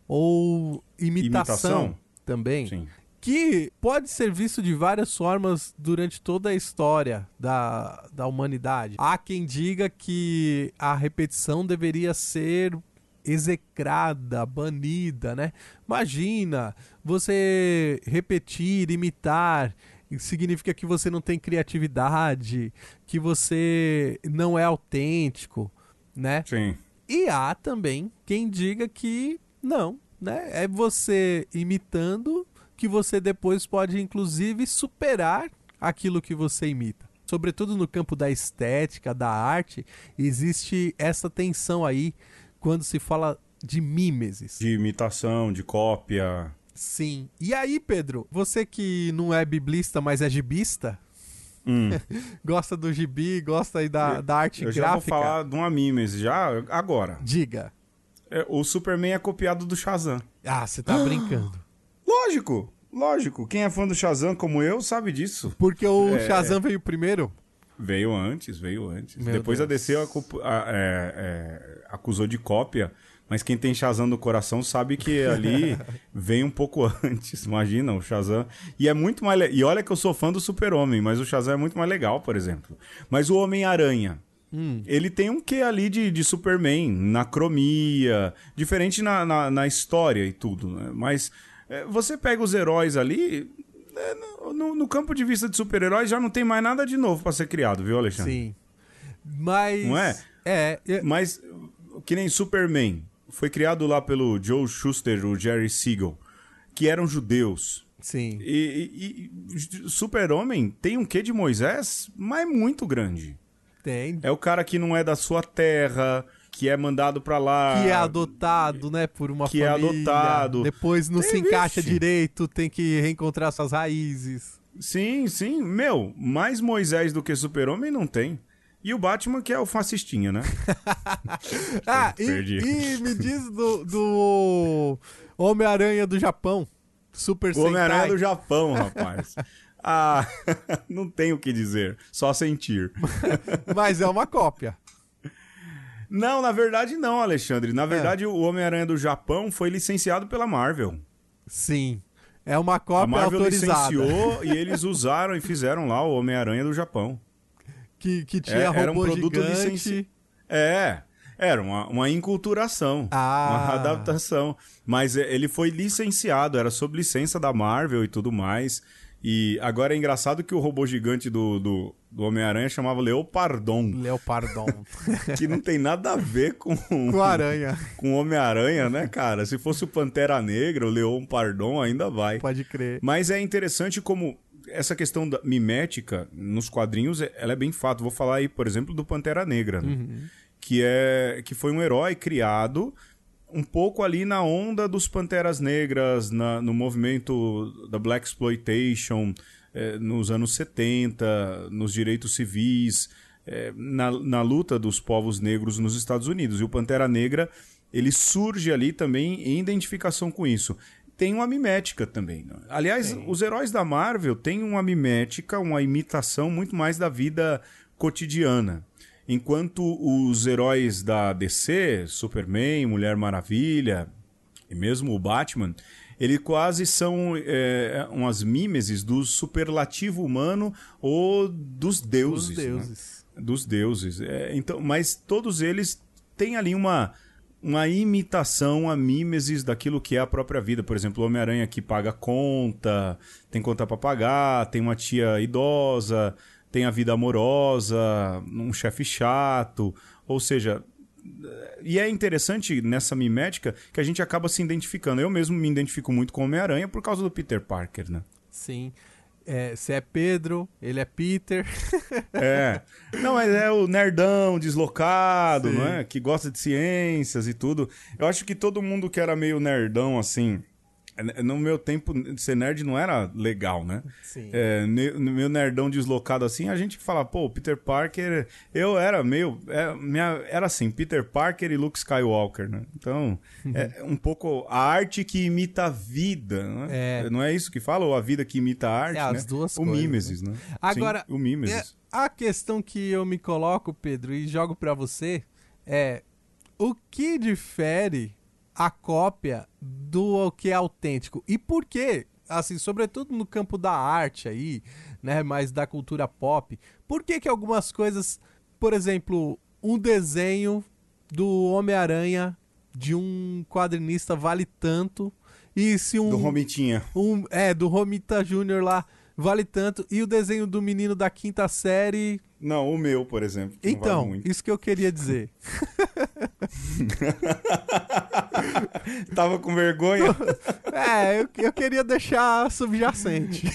ou imitação, imitação? também. Sim que pode ser visto de várias formas durante toda a história da, da humanidade. Há quem diga que a repetição deveria ser execrada, banida, né? Imagina você repetir, imitar, significa que você não tem criatividade, que você não é autêntico, né? Sim. E há também quem diga que não, né? É você imitando que você depois pode, inclusive, superar aquilo que você imita. Sobretudo no campo da estética, da arte, existe essa tensão aí quando se fala de mimeses. De imitação, de cópia. Sim. E aí, Pedro, você que não é biblista, mas é gibista, hum. gosta do gibi, gosta aí da, da arte eu gráfica. Eu já vou falar de uma mimese, já agora. Diga. É, o Superman é copiado do Shazam. Ah, você tá brincando. Lógico, lógico. Quem é fã do Shazam como eu sabe disso. Porque o é... Shazam veio primeiro? Veio antes, veio antes. Meu Depois Deus. a DC a, a, é, é, acusou de cópia, mas quem tem Shazam no coração sabe que ali vem um pouco antes. Imagina, o Shazam. E é muito mais. Le... E olha que eu sou fã do Super-Homem, mas o Shazam é muito mais legal, por exemplo. Mas o Homem-Aranha. Hum. Ele tem um quê ali de, de Superman, na cromia, diferente na, na, na história e tudo, né? Mas é, você pega os heróis ali, é, no, no, campo de vista de super-heróis já não tem mais nada de novo para ser criado, viu, Alexandre? Sim. Mas. Não é? É. é... Mas, que nem Superman, foi criado lá pelo Joe Schuster, o Jerry Siegel, que eram judeus. Sim. E, e, e Super-Homem tem um quê de Moisés, mas é muito grande. Tem. É o cara que não é da sua terra, que é mandado para lá. Que é adotado, né, por uma que família. Que é adotado. Depois não tem se encaixa direito, tem que reencontrar suas raízes. Sim, sim. Meu, mais Moisés do que Super-Homem não tem. E o Batman, que é o fascistinha, né? ah, e, e, me diz do, do Homem-Aranha do Japão. Super O Homem-Aranha do Japão, rapaz. ah, não tenho o que dizer, só sentir. Mas é uma cópia. Não, na verdade não, Alexandre. Na verdade, é. o Homem-Aranha do Japão foi licenciado pela Marvel. Sim. É uma cópia a Marvel autorizada. licenciou e eles usaram e fizeram lá o Homem-Aranha do Japão. Que, que tinha é, era um produto licenciado. É, era uma, uma inculturação, ah. uma adaptação. Mas é, ele foi licenciado, era sob licença da Marvel e tudo mais. E agora é engraçado que o robô gigante do, do, do Homem-Aranha chamava Leopardon. Leopardon. que não tem nada a ver com... Com aranha. Com o Homem-Aranha, né, cara? Se fosse o Pantera Negra, o Leopardon ainda vai. Pode crer. Mas é interessante como essa questão da mimética nos quadrinhos, ela é bem fato. Vou falar aí, por exemplo, do Pantera Negra, né? uhum. que é que foi um herói criado um pouco ali na onda dos Panteras Negras, na, no movimento da Black Exploitation, eh, nos anos 70, nos direitos civis, eh, na, na luta dos povos negros nos Estados Unidos. E o Pantera Negra ele surge ali também em identificação com isso. Tem uma mimética também. Né? Aliás, Sim. os heróis da Marvel têm uma mimética, uma imitação muito mais da vida cotidiana. Enquanto os heróis da DC, Superman, Mulher Maravilha e mesmo o Batman, ele quase são é, umas mímeses do superlativo humano ou dos deuses. Dos deuses. Né? Dos deuses. É, então, mas todos eles têm ali uma, uma imitação, a mímeses daquilo que é a própria vida. Por exemplo, o Homem-Aranha que paga conta, tem conta para pagar, tem uma tia idosa tem a vida amorosa, um chefe chato, ou seja, e é interessante nessa mimética que a gente acaba se identificando. Eu mesmo me identifico muito com Homem-Aranha por causa do Peter Parker, né? Sim. Você é, é Pedro, ele é Peter. é. Não, mas é o nerdão, deslocado, Sim. não é? Que gosta de ciências e tudo. Eu acho que todo mundo que era meio nerdão, assim, no meu tempo, ser nerd não era legal, né? Sim. É, no meu nerdão deslocado assim, a gente fala, pô, Peter Parker. Eu era meio. É, minha, era assim, Peter Parker e Luke Skywalker, né? Então, é um pouco a arte que imita a vida, né? É. Não é isso que fala? Ou a vida que imita a arte? É, as né? duas o coisas. O Mimesis, né? Agora, Sim, o Mimesis. É, a questão que eu me coloco, Pedro, e jogo para você é. O que difere a cópia do que é autêntico. E por quê? Assim, sobretudo no campo da arte aí, né, mais da cultura pop, por que que algumas coisas, por exemplo, um desenho do Homem-Aranha de um quadrinista vale tanto e se um do Romitinha. Um, é, do Romita Júnior lá vale tanto e o desenho do menino da quinta série não, o meu, por exemplo. Então, vale isso que eu queria dizer. Tava com vergonha? É, eu, eu queria deixar subjacente.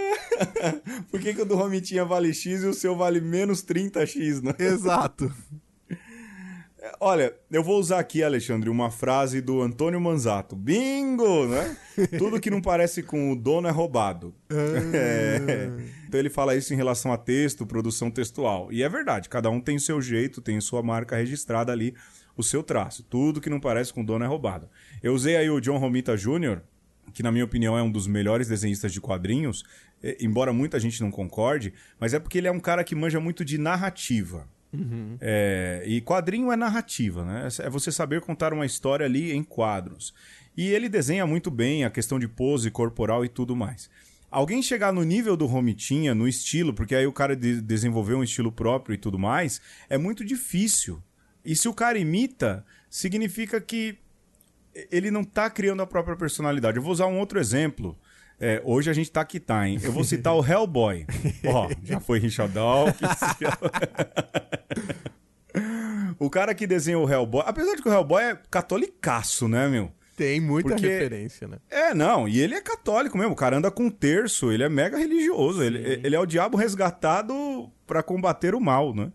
Por que, que o do Romitinha vale X e o seu vale menos 30X, né? Exato. Olha, eu vou usar aqui, Alexandre, uma frase do Antônio Manzato. Bingo, né? Tudo que não parece com o dono é roubado. Ah. é. Então ele fala isso em relação a texto, produção textual. E é verdade, cada um tem o seu jeito, tem sua marca registrada ali, o seu traço. Tudo que não parece com o dono é roubado. Eu usei aí o John Romita Jr., que na minha opinião é um dos melhores desenhistas de quadrinhos, embora muita gente não concorde, mas é porque ele é um cara que manja muito de narrativa. Uhum. É, e quadrinho é narrativa, né? É você saber contar uma história ali em quadros. E ele desenha muito bem a questão de pose corporal e tudo mais. Alguém chegar no nível do Romitinha, no estilo, porque aí o cara de desenvolveu um estilo próprio e tudo mais, é muito difícil. E se o cara imita, significa que ele não está criando a própria personalidade. Eu vou usar um outro exemplo. É, hoje a gente tá aqui, tá, hein? Eu vou citar o Hellboy. Ó, já foi Richard Dawkins. o cara que desenhou o Hellboy... Apesar de que o Hellboy é catolicaço, né, meu? Tem muita Porque... referência, né? É, não. E ele é católico mesmo. O cara anda com um terço. Ele é mega religioso. Ele, ele, é o diabo resgatado para combater o mal, né?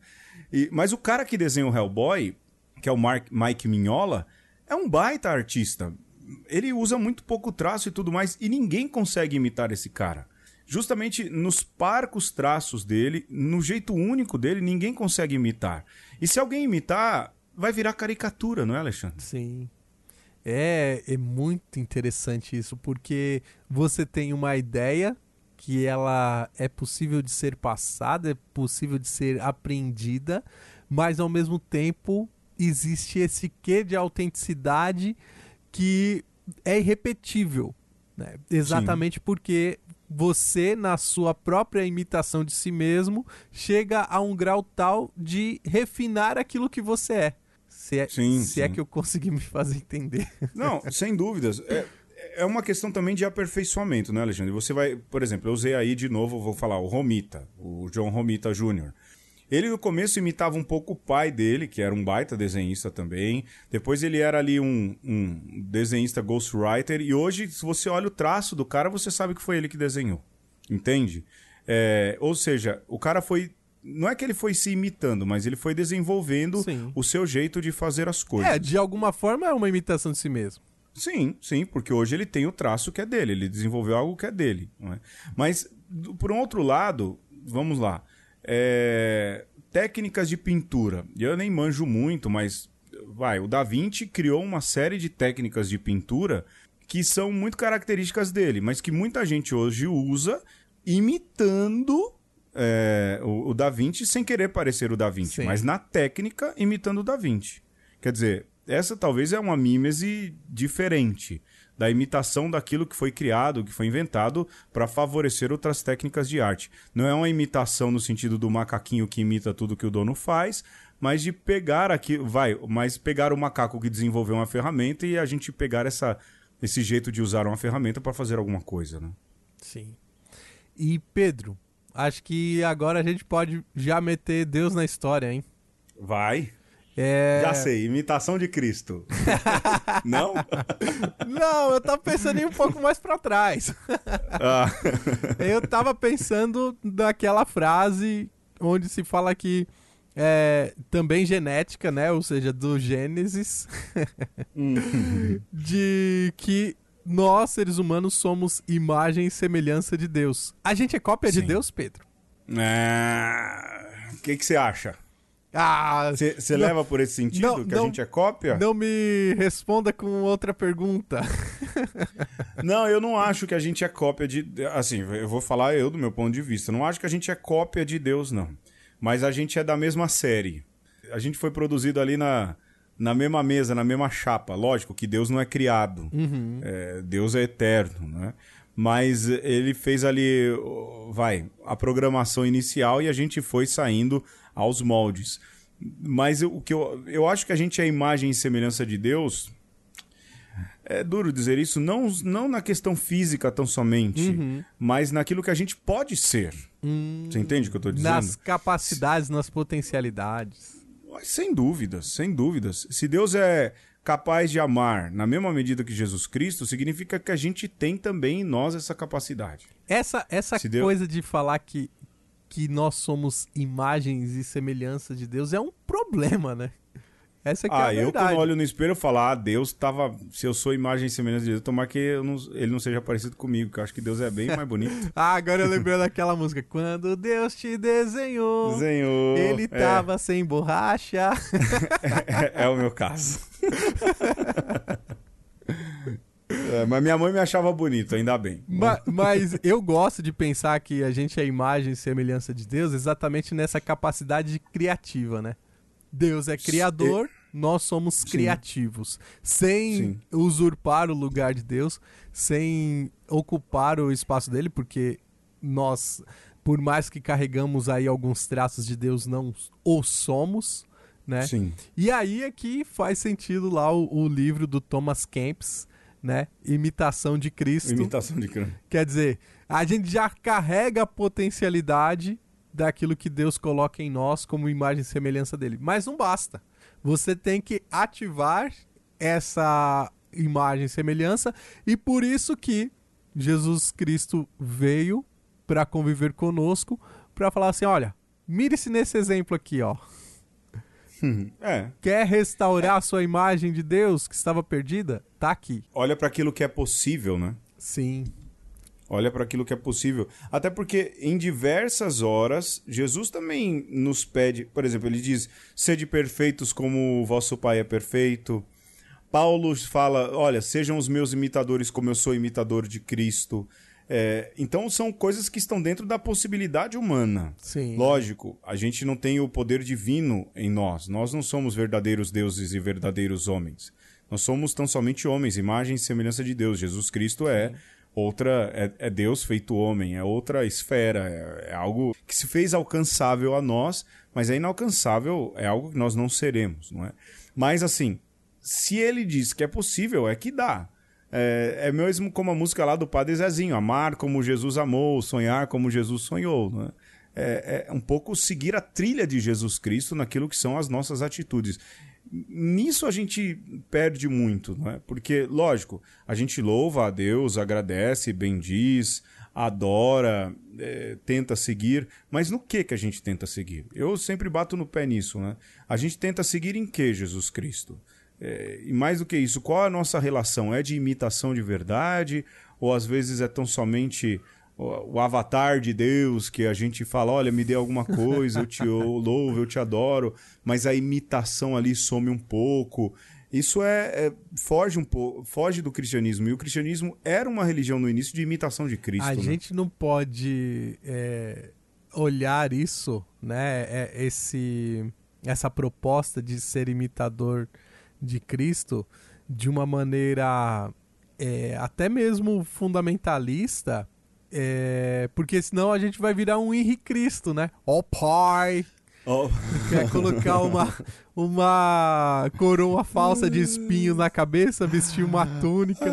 E, mas o cara que desenha o Hellboy, que é o Mark, Mike Mignola, é um baita artista ele usa muito pouco traço e tudo mais, e ninguém consegue imitar esse cara. Justamente nos parcos traços dele, no jeito único dele, ninguém consegue imitar. E se alguém imitar, vai virar caricatura, não é, Alexandre? Sim. É, é muito interessante isso, porque você tem uma ideia que ela é possível de ser passada, é possível de ser aprendida, mas ao mesmo tempo existe esse quê de autenticidade que é irrepetível. Né? Exatamente Sim. porque você, na sua própria imitação de si mesmo, chega a um grau tal de refinar aquilo que você é. Se é, sim, se é sim. é que eu consegui me fazer entender. Não, sem dúvidas. É, é uma questão também de aperfeiçoamento, né, Alexandre? Você vai, por exemplo, eu usei aí de novo, vou falar, o Romita, o John Romita Jr. Ele no começo imitava um pouco o pai dele, que era um baita desenhista também. Depois ele era ali um, um desenhista ghostwriter. E hoje, se você olha o traço do cara, você sabe que foi ele que desenhou. Entende? É, ou seja, o cara foi. Não é que ele foi se imitando, mas ele foi desenvolvendo sim. o seu jeito de fazer as coisas. É, de alguma forma é uma imitação de si mesmo. Sim, sim, porque hoje ele tem o traço que é dele, ele desenvolveu algo que é dele. É? Mas, por um outro lado, vamos lá. É, técnicas de pintura. Eu nem manjo muito, mas vai, o Da Vinci criou uma série de técnicas de pintura que são muito características dele, mas que muita gente hoje usa imitando é, o, o, Da Vinci sem querer parecer o Da Vinci, Sim. mas na técnica imitando o Da Vinci. Quer dizer, essa talvez é uma mímese diferente da imitação daquilo que foi criado, que foi inventado para favorecer outras técnicas de arte. Não é uma imitação no sentido do macaquinho que imita tudo que o dono faz, mas de pegar aqui, vai, mas pegar o macaco que desenvolveu uma ferramenta e a gente pegar essa, esse jeito de usar uma ferramenta para fazer alguma coisa, né? Sim. E Pedro, acho que agora a gente pode já meter Deus na história, hein? Vai. É... Já sei, imitação de Cristo. Não? Não, eu tava pensando em um pouco mais para trás. Ah. eu tava pensando naquela frase onde se fala que é, também genética, né? Ou seja, do Gênesis, uhum. de que nós, seres humanos, somos imagem e semelhança de Deus. A gente é cópia Sim. de Deus, Pedro? O é... que você acha? Ah, você leva por esse sentido não, que não, a gente é cópia? Não me responda com outra pergunta. não, eu não acho que a gente é cópia de. Assim, eu vou falar eu do meu ponto de vista. não acho que a gente é cópia de Deus, não. Mas a gente é da mesma série. A gente foi produzido ali na, na mesma mesa, na mesma chapa. Lógico que Deus não é criado. Uhum. É, Deus é eterno, né? Mas ele fez ali, vai, a programação inicial e a gente foi saindo aos moldes. Mas o que eu, eu acho que a gente é a imagem e semelhança de Deus. É duro dizer isso, não, não na questão física tão somente, uhum. mas naquilo que a gente pode ser. Hum, Você entende o que eu estou dizendo? Nas capacidades, nas potencialidades. Sem dúvidas, sem dúvidas. Se Deus é capaz de amar na mesma medida que Jesus Cristo, significa que a gente tem também em nós essa capacidade. Essa, essa coisa Deus... de falar que que nós somos imagens e semelhança de Deus é um problema, né? Essa aqui é ah, é a eu quando olho no espelho eu falo, ah, Deus tava. Se eu sou imagem e semelhança de Deus, tomar que não, ele não seja parecido comigo, que eu acho que Deus é bem mais bonito. ah, agora eu lembrei daquela música. Quando Deus te desenhou, desenhou ele é. tava sem borracha. é, é o meu caso. É, mas minha mãe me achava bonito, ainda bem. Mas, mas, eu gosto de pensar que a gente é imagem e semelhança de Deus exatamente nessa capacidade criativa, né? Deus é criador, e... nós somos Sim. criativos. Sem Sim. usurpar o lugar de Deus, sem ocupar o espaço dele, porque nós, por mais que carregamos aí alguns traços de Deus, não o somos, né? Sim. E aí é que faz sentido lá o, o livro do Thomas Kempis, né? Imitação de Cristo. Imitação de Cristo. Quer dizer, a gente já carrega a potencialidade daquilo que Deus coloca em nós como imagem e semelhança dele. Mas não basta. Você tem que ativar essa imagem e semelhança e por isso que Jesus Cristo veio para conviver conosco, para falar assim, olha, mire-se nesse exemplo aqui, ó. É. Quer restaurar a sua imagem de Deus que estava perdida? Tá aqui. Olha para aquilo que é possível, né? Sim. Olha para aquilo que é possível. Até porque em diversas horas, Jesus também nos pede, por exemplo, ele diz: sede perfeitos como o vosso Pai é perfeito. Paulo fala: olha, sejam os meus imitadores como eu sou imitador de Cristo. É, então são coisas que estão dentro da possibilidade humana. Sim. Lógico, a gente não tem o poder divino em nós. Nós não somos verdadeiros deuses e verdadeiros homens. Nós somos tão somente homens, imagem e semelhança de Deus. Jesus Cristo é outra é, é, Deus feito homem, é outra esfera, é, é, algo que se fez alcançável a nós, mas é inalcançável, é algo que nós não seremos, não é? Mas assim, se ele diz que é possível, é que dá. É, é mesmo como a música lá do Padre Zezinho, amar como Jesus amou, sonhar como Jesus sonhou, não é? É, é um pouco seguir a trilha de Jesus Cristo naquilo que são as nossas atitudes nisso a gente perde muito, não é? Porque, lógico, a gente louva a Deus, agradece, bendiz, adora, é, tenta seguir, mas no que que a gente tenta seguir? Eu sempre bato no pé nisso, né? A gente tenta seguir em que Jesus Cristo? É, e mais do que isso, qual a nossa relação? É de imitação de verdade? Ou às vezes é tão somente o, avatar de Deus que a gente fala, olha, me dê alguma coisa, eu te louvo, eu te adoro, mas a imitação ali some um pouco. Isso é, é, foge um pouco, foge do cristianismo. E o cristianismo era uma religião no início de imitação de Cristo. A né? gente não pode é, olhar isso, né? É, esse, essa proposta de ser imitador de Cristo de uma maneira é, até mesmo fundamentalista é, porque senão a gente vai virar um Henrique Cristo, né? Ó oh, pai! Oh. Quer colocar uma, uma coroa falsa de espinho na cabeça, vestir uma túnica.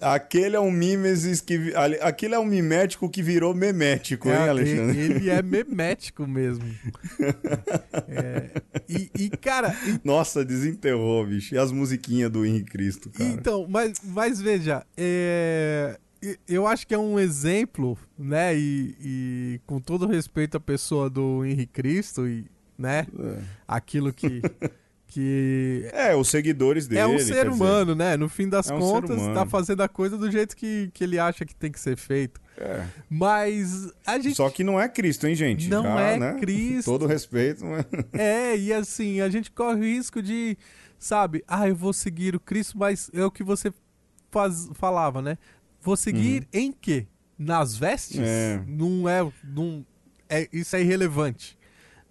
Aquele é um mimesis que. Aquele é um mimético que virou memético, é, hein, Alexandre? Ele é memético mesmo. é, e, e, cara. E... Nossa, desenterrou, bicho. E as musiquinhas do Henrique Cristo, cara. Então, mas, mas veja, é eu acho que é um exemplo, né? E, e, com todo respeito à pessoa do Henrique Cristo e, né? É. Aquilo que que é os seguidores dele. É um ser humano, dizer, né? No fim das é um contas, tá fazendo a coisa do jeito que, que ele acha que tem que ser feito. É. Mas a gente Só que não é Cristo, hein, gente? Não Já, é né? Cristo. Todo respeito, mas... É, e assim, a gente corre o risco de, sabe, ah, eu vou seguir o Cristo, mas é o que você faz, falava, né? Vou seguir uhum. em quê? Nas vestes? É. Não é, não é. Isso é irrelevante.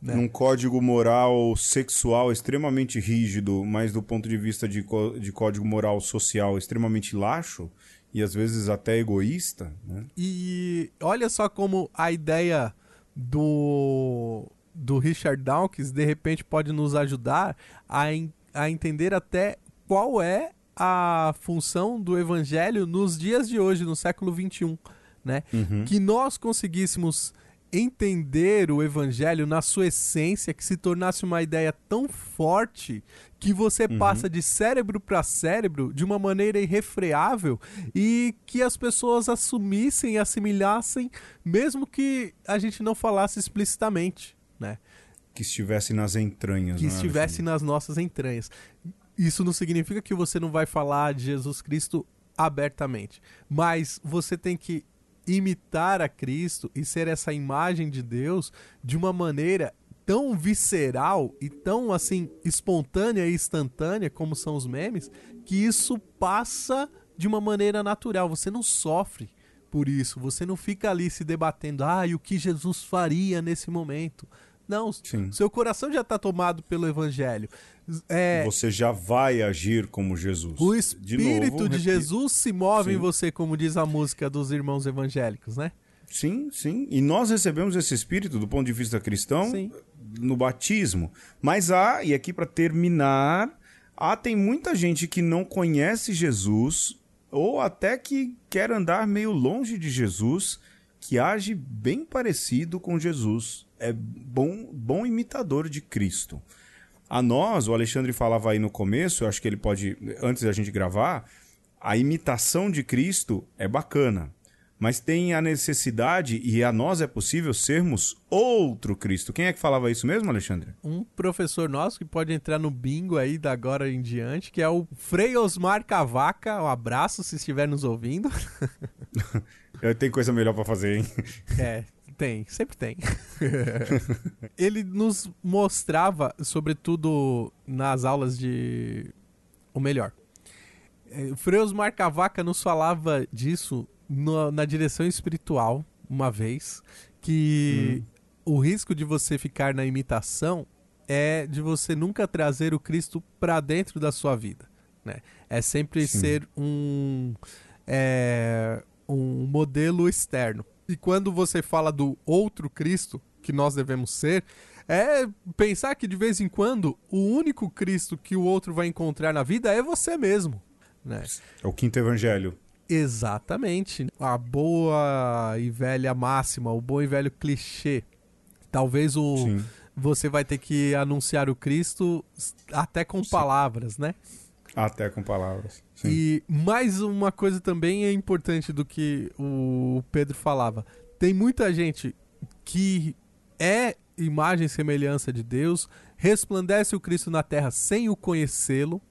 Né? Num código moral sexual extremamente rígido, mas do ponto de vista de, de código moral social extremamente laxo e às vezes até egoísta. Né? E olha só como a ideia do, do Richard Dawkins de repente pode nos ajudar a, a entender até qual é a função do evangelho nos dias de hoje, no século XXI, né? Uhum. Que nós conseguíssemos entender o evangelho na sua essência, que se tornasse uma ideia tão forte que você uhum. passa de cérebro para cérebro de uma maneira irrefreável e que as pessoas assumissem e assimilassem, mesmo que a gente não falasse explicitamente, né? Que estivesse nas entranhas. Que né, estivesse nas nossas entranhas. Isso não significa que você não vai falar de Jesus Cristo abertamente, mas você tem que imitar a Cristo e ser essa imagem de Deus de uma maneira tão visceral e tão assim espontânea e instantânea como são os memes, que isso passa de uma maneira natural, você não sofre por isso, você não fica ali se debatendo, ah, e o que Jesus faria nesse momento? Não, Sim. seu coração já está tomado pelo evangelho. É, você já vai agir como Jesus. O Espírito de, novo, de Jesus se move sim. em você, como diz a música dos irmãos evangélicos, né? Sim, sim. E nós recebemos esse Espírito, do ponto de vista cristão, sim. no batismo. Mas há, e aqui para terminar, há tem muita gente que não conhece Jesus, ou até que quer andar meio longe de Jesus, que age bem parecido com Jesus é bom, bom imitador de Cristo. A nós, o Alexandre falava aí no começo, eu acho que ele pode, antes da gente gravar, a imitação de Cristo é bacana. Mas tem a necessidade, e a nós é possível sermos outro Cristo. Quem é que falava isso mesmo, Alexandre? Um professor nosso que pode entrar no bingo aí da agora em diante, que é o Frei Osmar Cavaca. Um abraço se estiver nos ouvindo. Tem coisa melhor para fazer, hein? É, tem, sempre tem. ele nos mostrava, sobretudo nas aulas de. O melhor. É, Freus Marcavaca nos falava disso no, na direção espiritual, uma vez, que hum. o risco de você ficar na imitação é de você nunca trazer o Cristo para dentro da sua vida. Né? É sempre Sim. ser um. É, um modelo externo. E quando você fala do outro Cristo que nós devemos ser, é pensar que de vez em quando o único Cristo que o outro vai encontrar na vida é você mesmo. Né? É o quinto evangelho. Exatamente. A boa e velha máxima, o bom e velho clichê. Talvez o Sim. você vai ter que anunciar o Cristo até com Sim. palavras, né? Até com palavras. Sim. E mais uma coisa também é importante do que o Pedro falava. Tem muita gente que é imagem e semelhança de Deus, resplandece o Cristo na terra sem o conhecê-lo,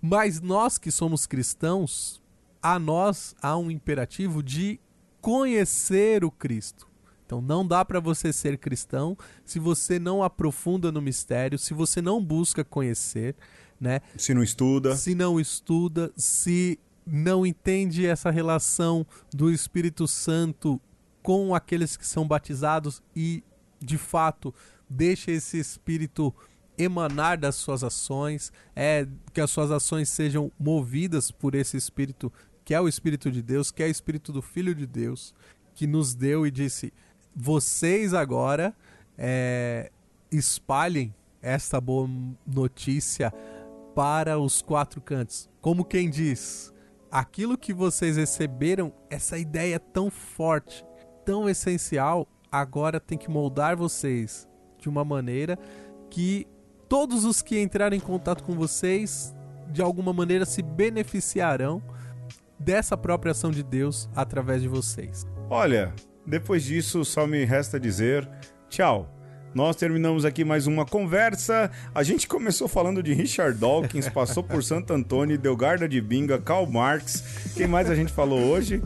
mas nós que somos cristãos, a nós há um imperativo de conhecer o Cristo. Então não dá para você ser cristão se você não aprofunda no mistério, se você não busca conhecer, né? Se não estuda. Se não estuda, se não entende essa relação do Espírito Santo com aqueles que são batizados e de fato deixa esse espírito emanar das suas ações, é que as suas ações sejam movidas por esse espírito que é o espírito de Deus, que é o espírito do Filho de Deus, que nos deu e disse: vocês agora é, espalhem esta boa notícia para os quatro cantos. Como quem diz, aquilo que vocês receberam, essa ideia tão forte, tão essencial, agora tem que moldar vocês de uma maneira que todos os que entrarem em contato com vocês, de alguma maneira, se beneficiarão dessa própria ação de Deus através de vocês. Olha, depois disso, só me resta dizer tchau. Nós terminamos aqui mais uma conversa. A gente começou falando de Richard Dawkins, passou por Santo Antônio, Delgarda de Binga, Karl Marx. Quem mais a gente falou hoje?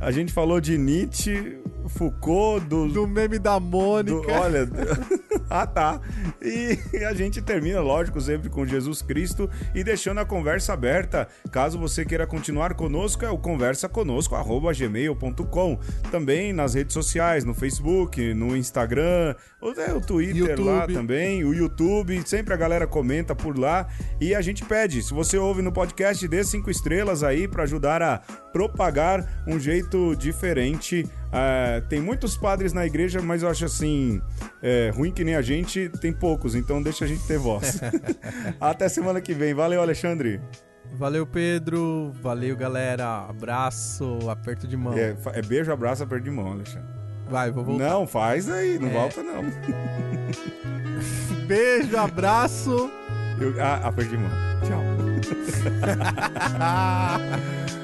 A gente falou de Nietzsche, Foucault, do. Do meme da Mônica. Do, olha. ah, tá. E a gente termina, lógico, sempre com Jesus Cristo e deixando a conversa aberta. Caso você queira continuar conosco, é o conversa conosco, gmail.com. Também nas redes sociais, no Facebook, no Instagram, é, o Twitter YouTube. lá também, o YouTube. Sempre a galera comenta por lá. E a gente pede, se você ouve no podcast, dê cinco estrelas aí para ajudar a propagar um jeito diferente. É, tem muitos padres na igreja, mas eu acho assim, é, ruim que nem a gente, tem poucos, então deixa a gente ter voz. Até semana que vem. Valeu, Alexandre. Valeu, Pedro. Valeu, galera. Abraço, aperto de mão. É, é beijo, abraço, aperto de mão, Alexandre. Vai, vou voltar. Não, faz aí, não é. volta não. beijo, abraço. Eu, ah, aperto de mão. Tchau.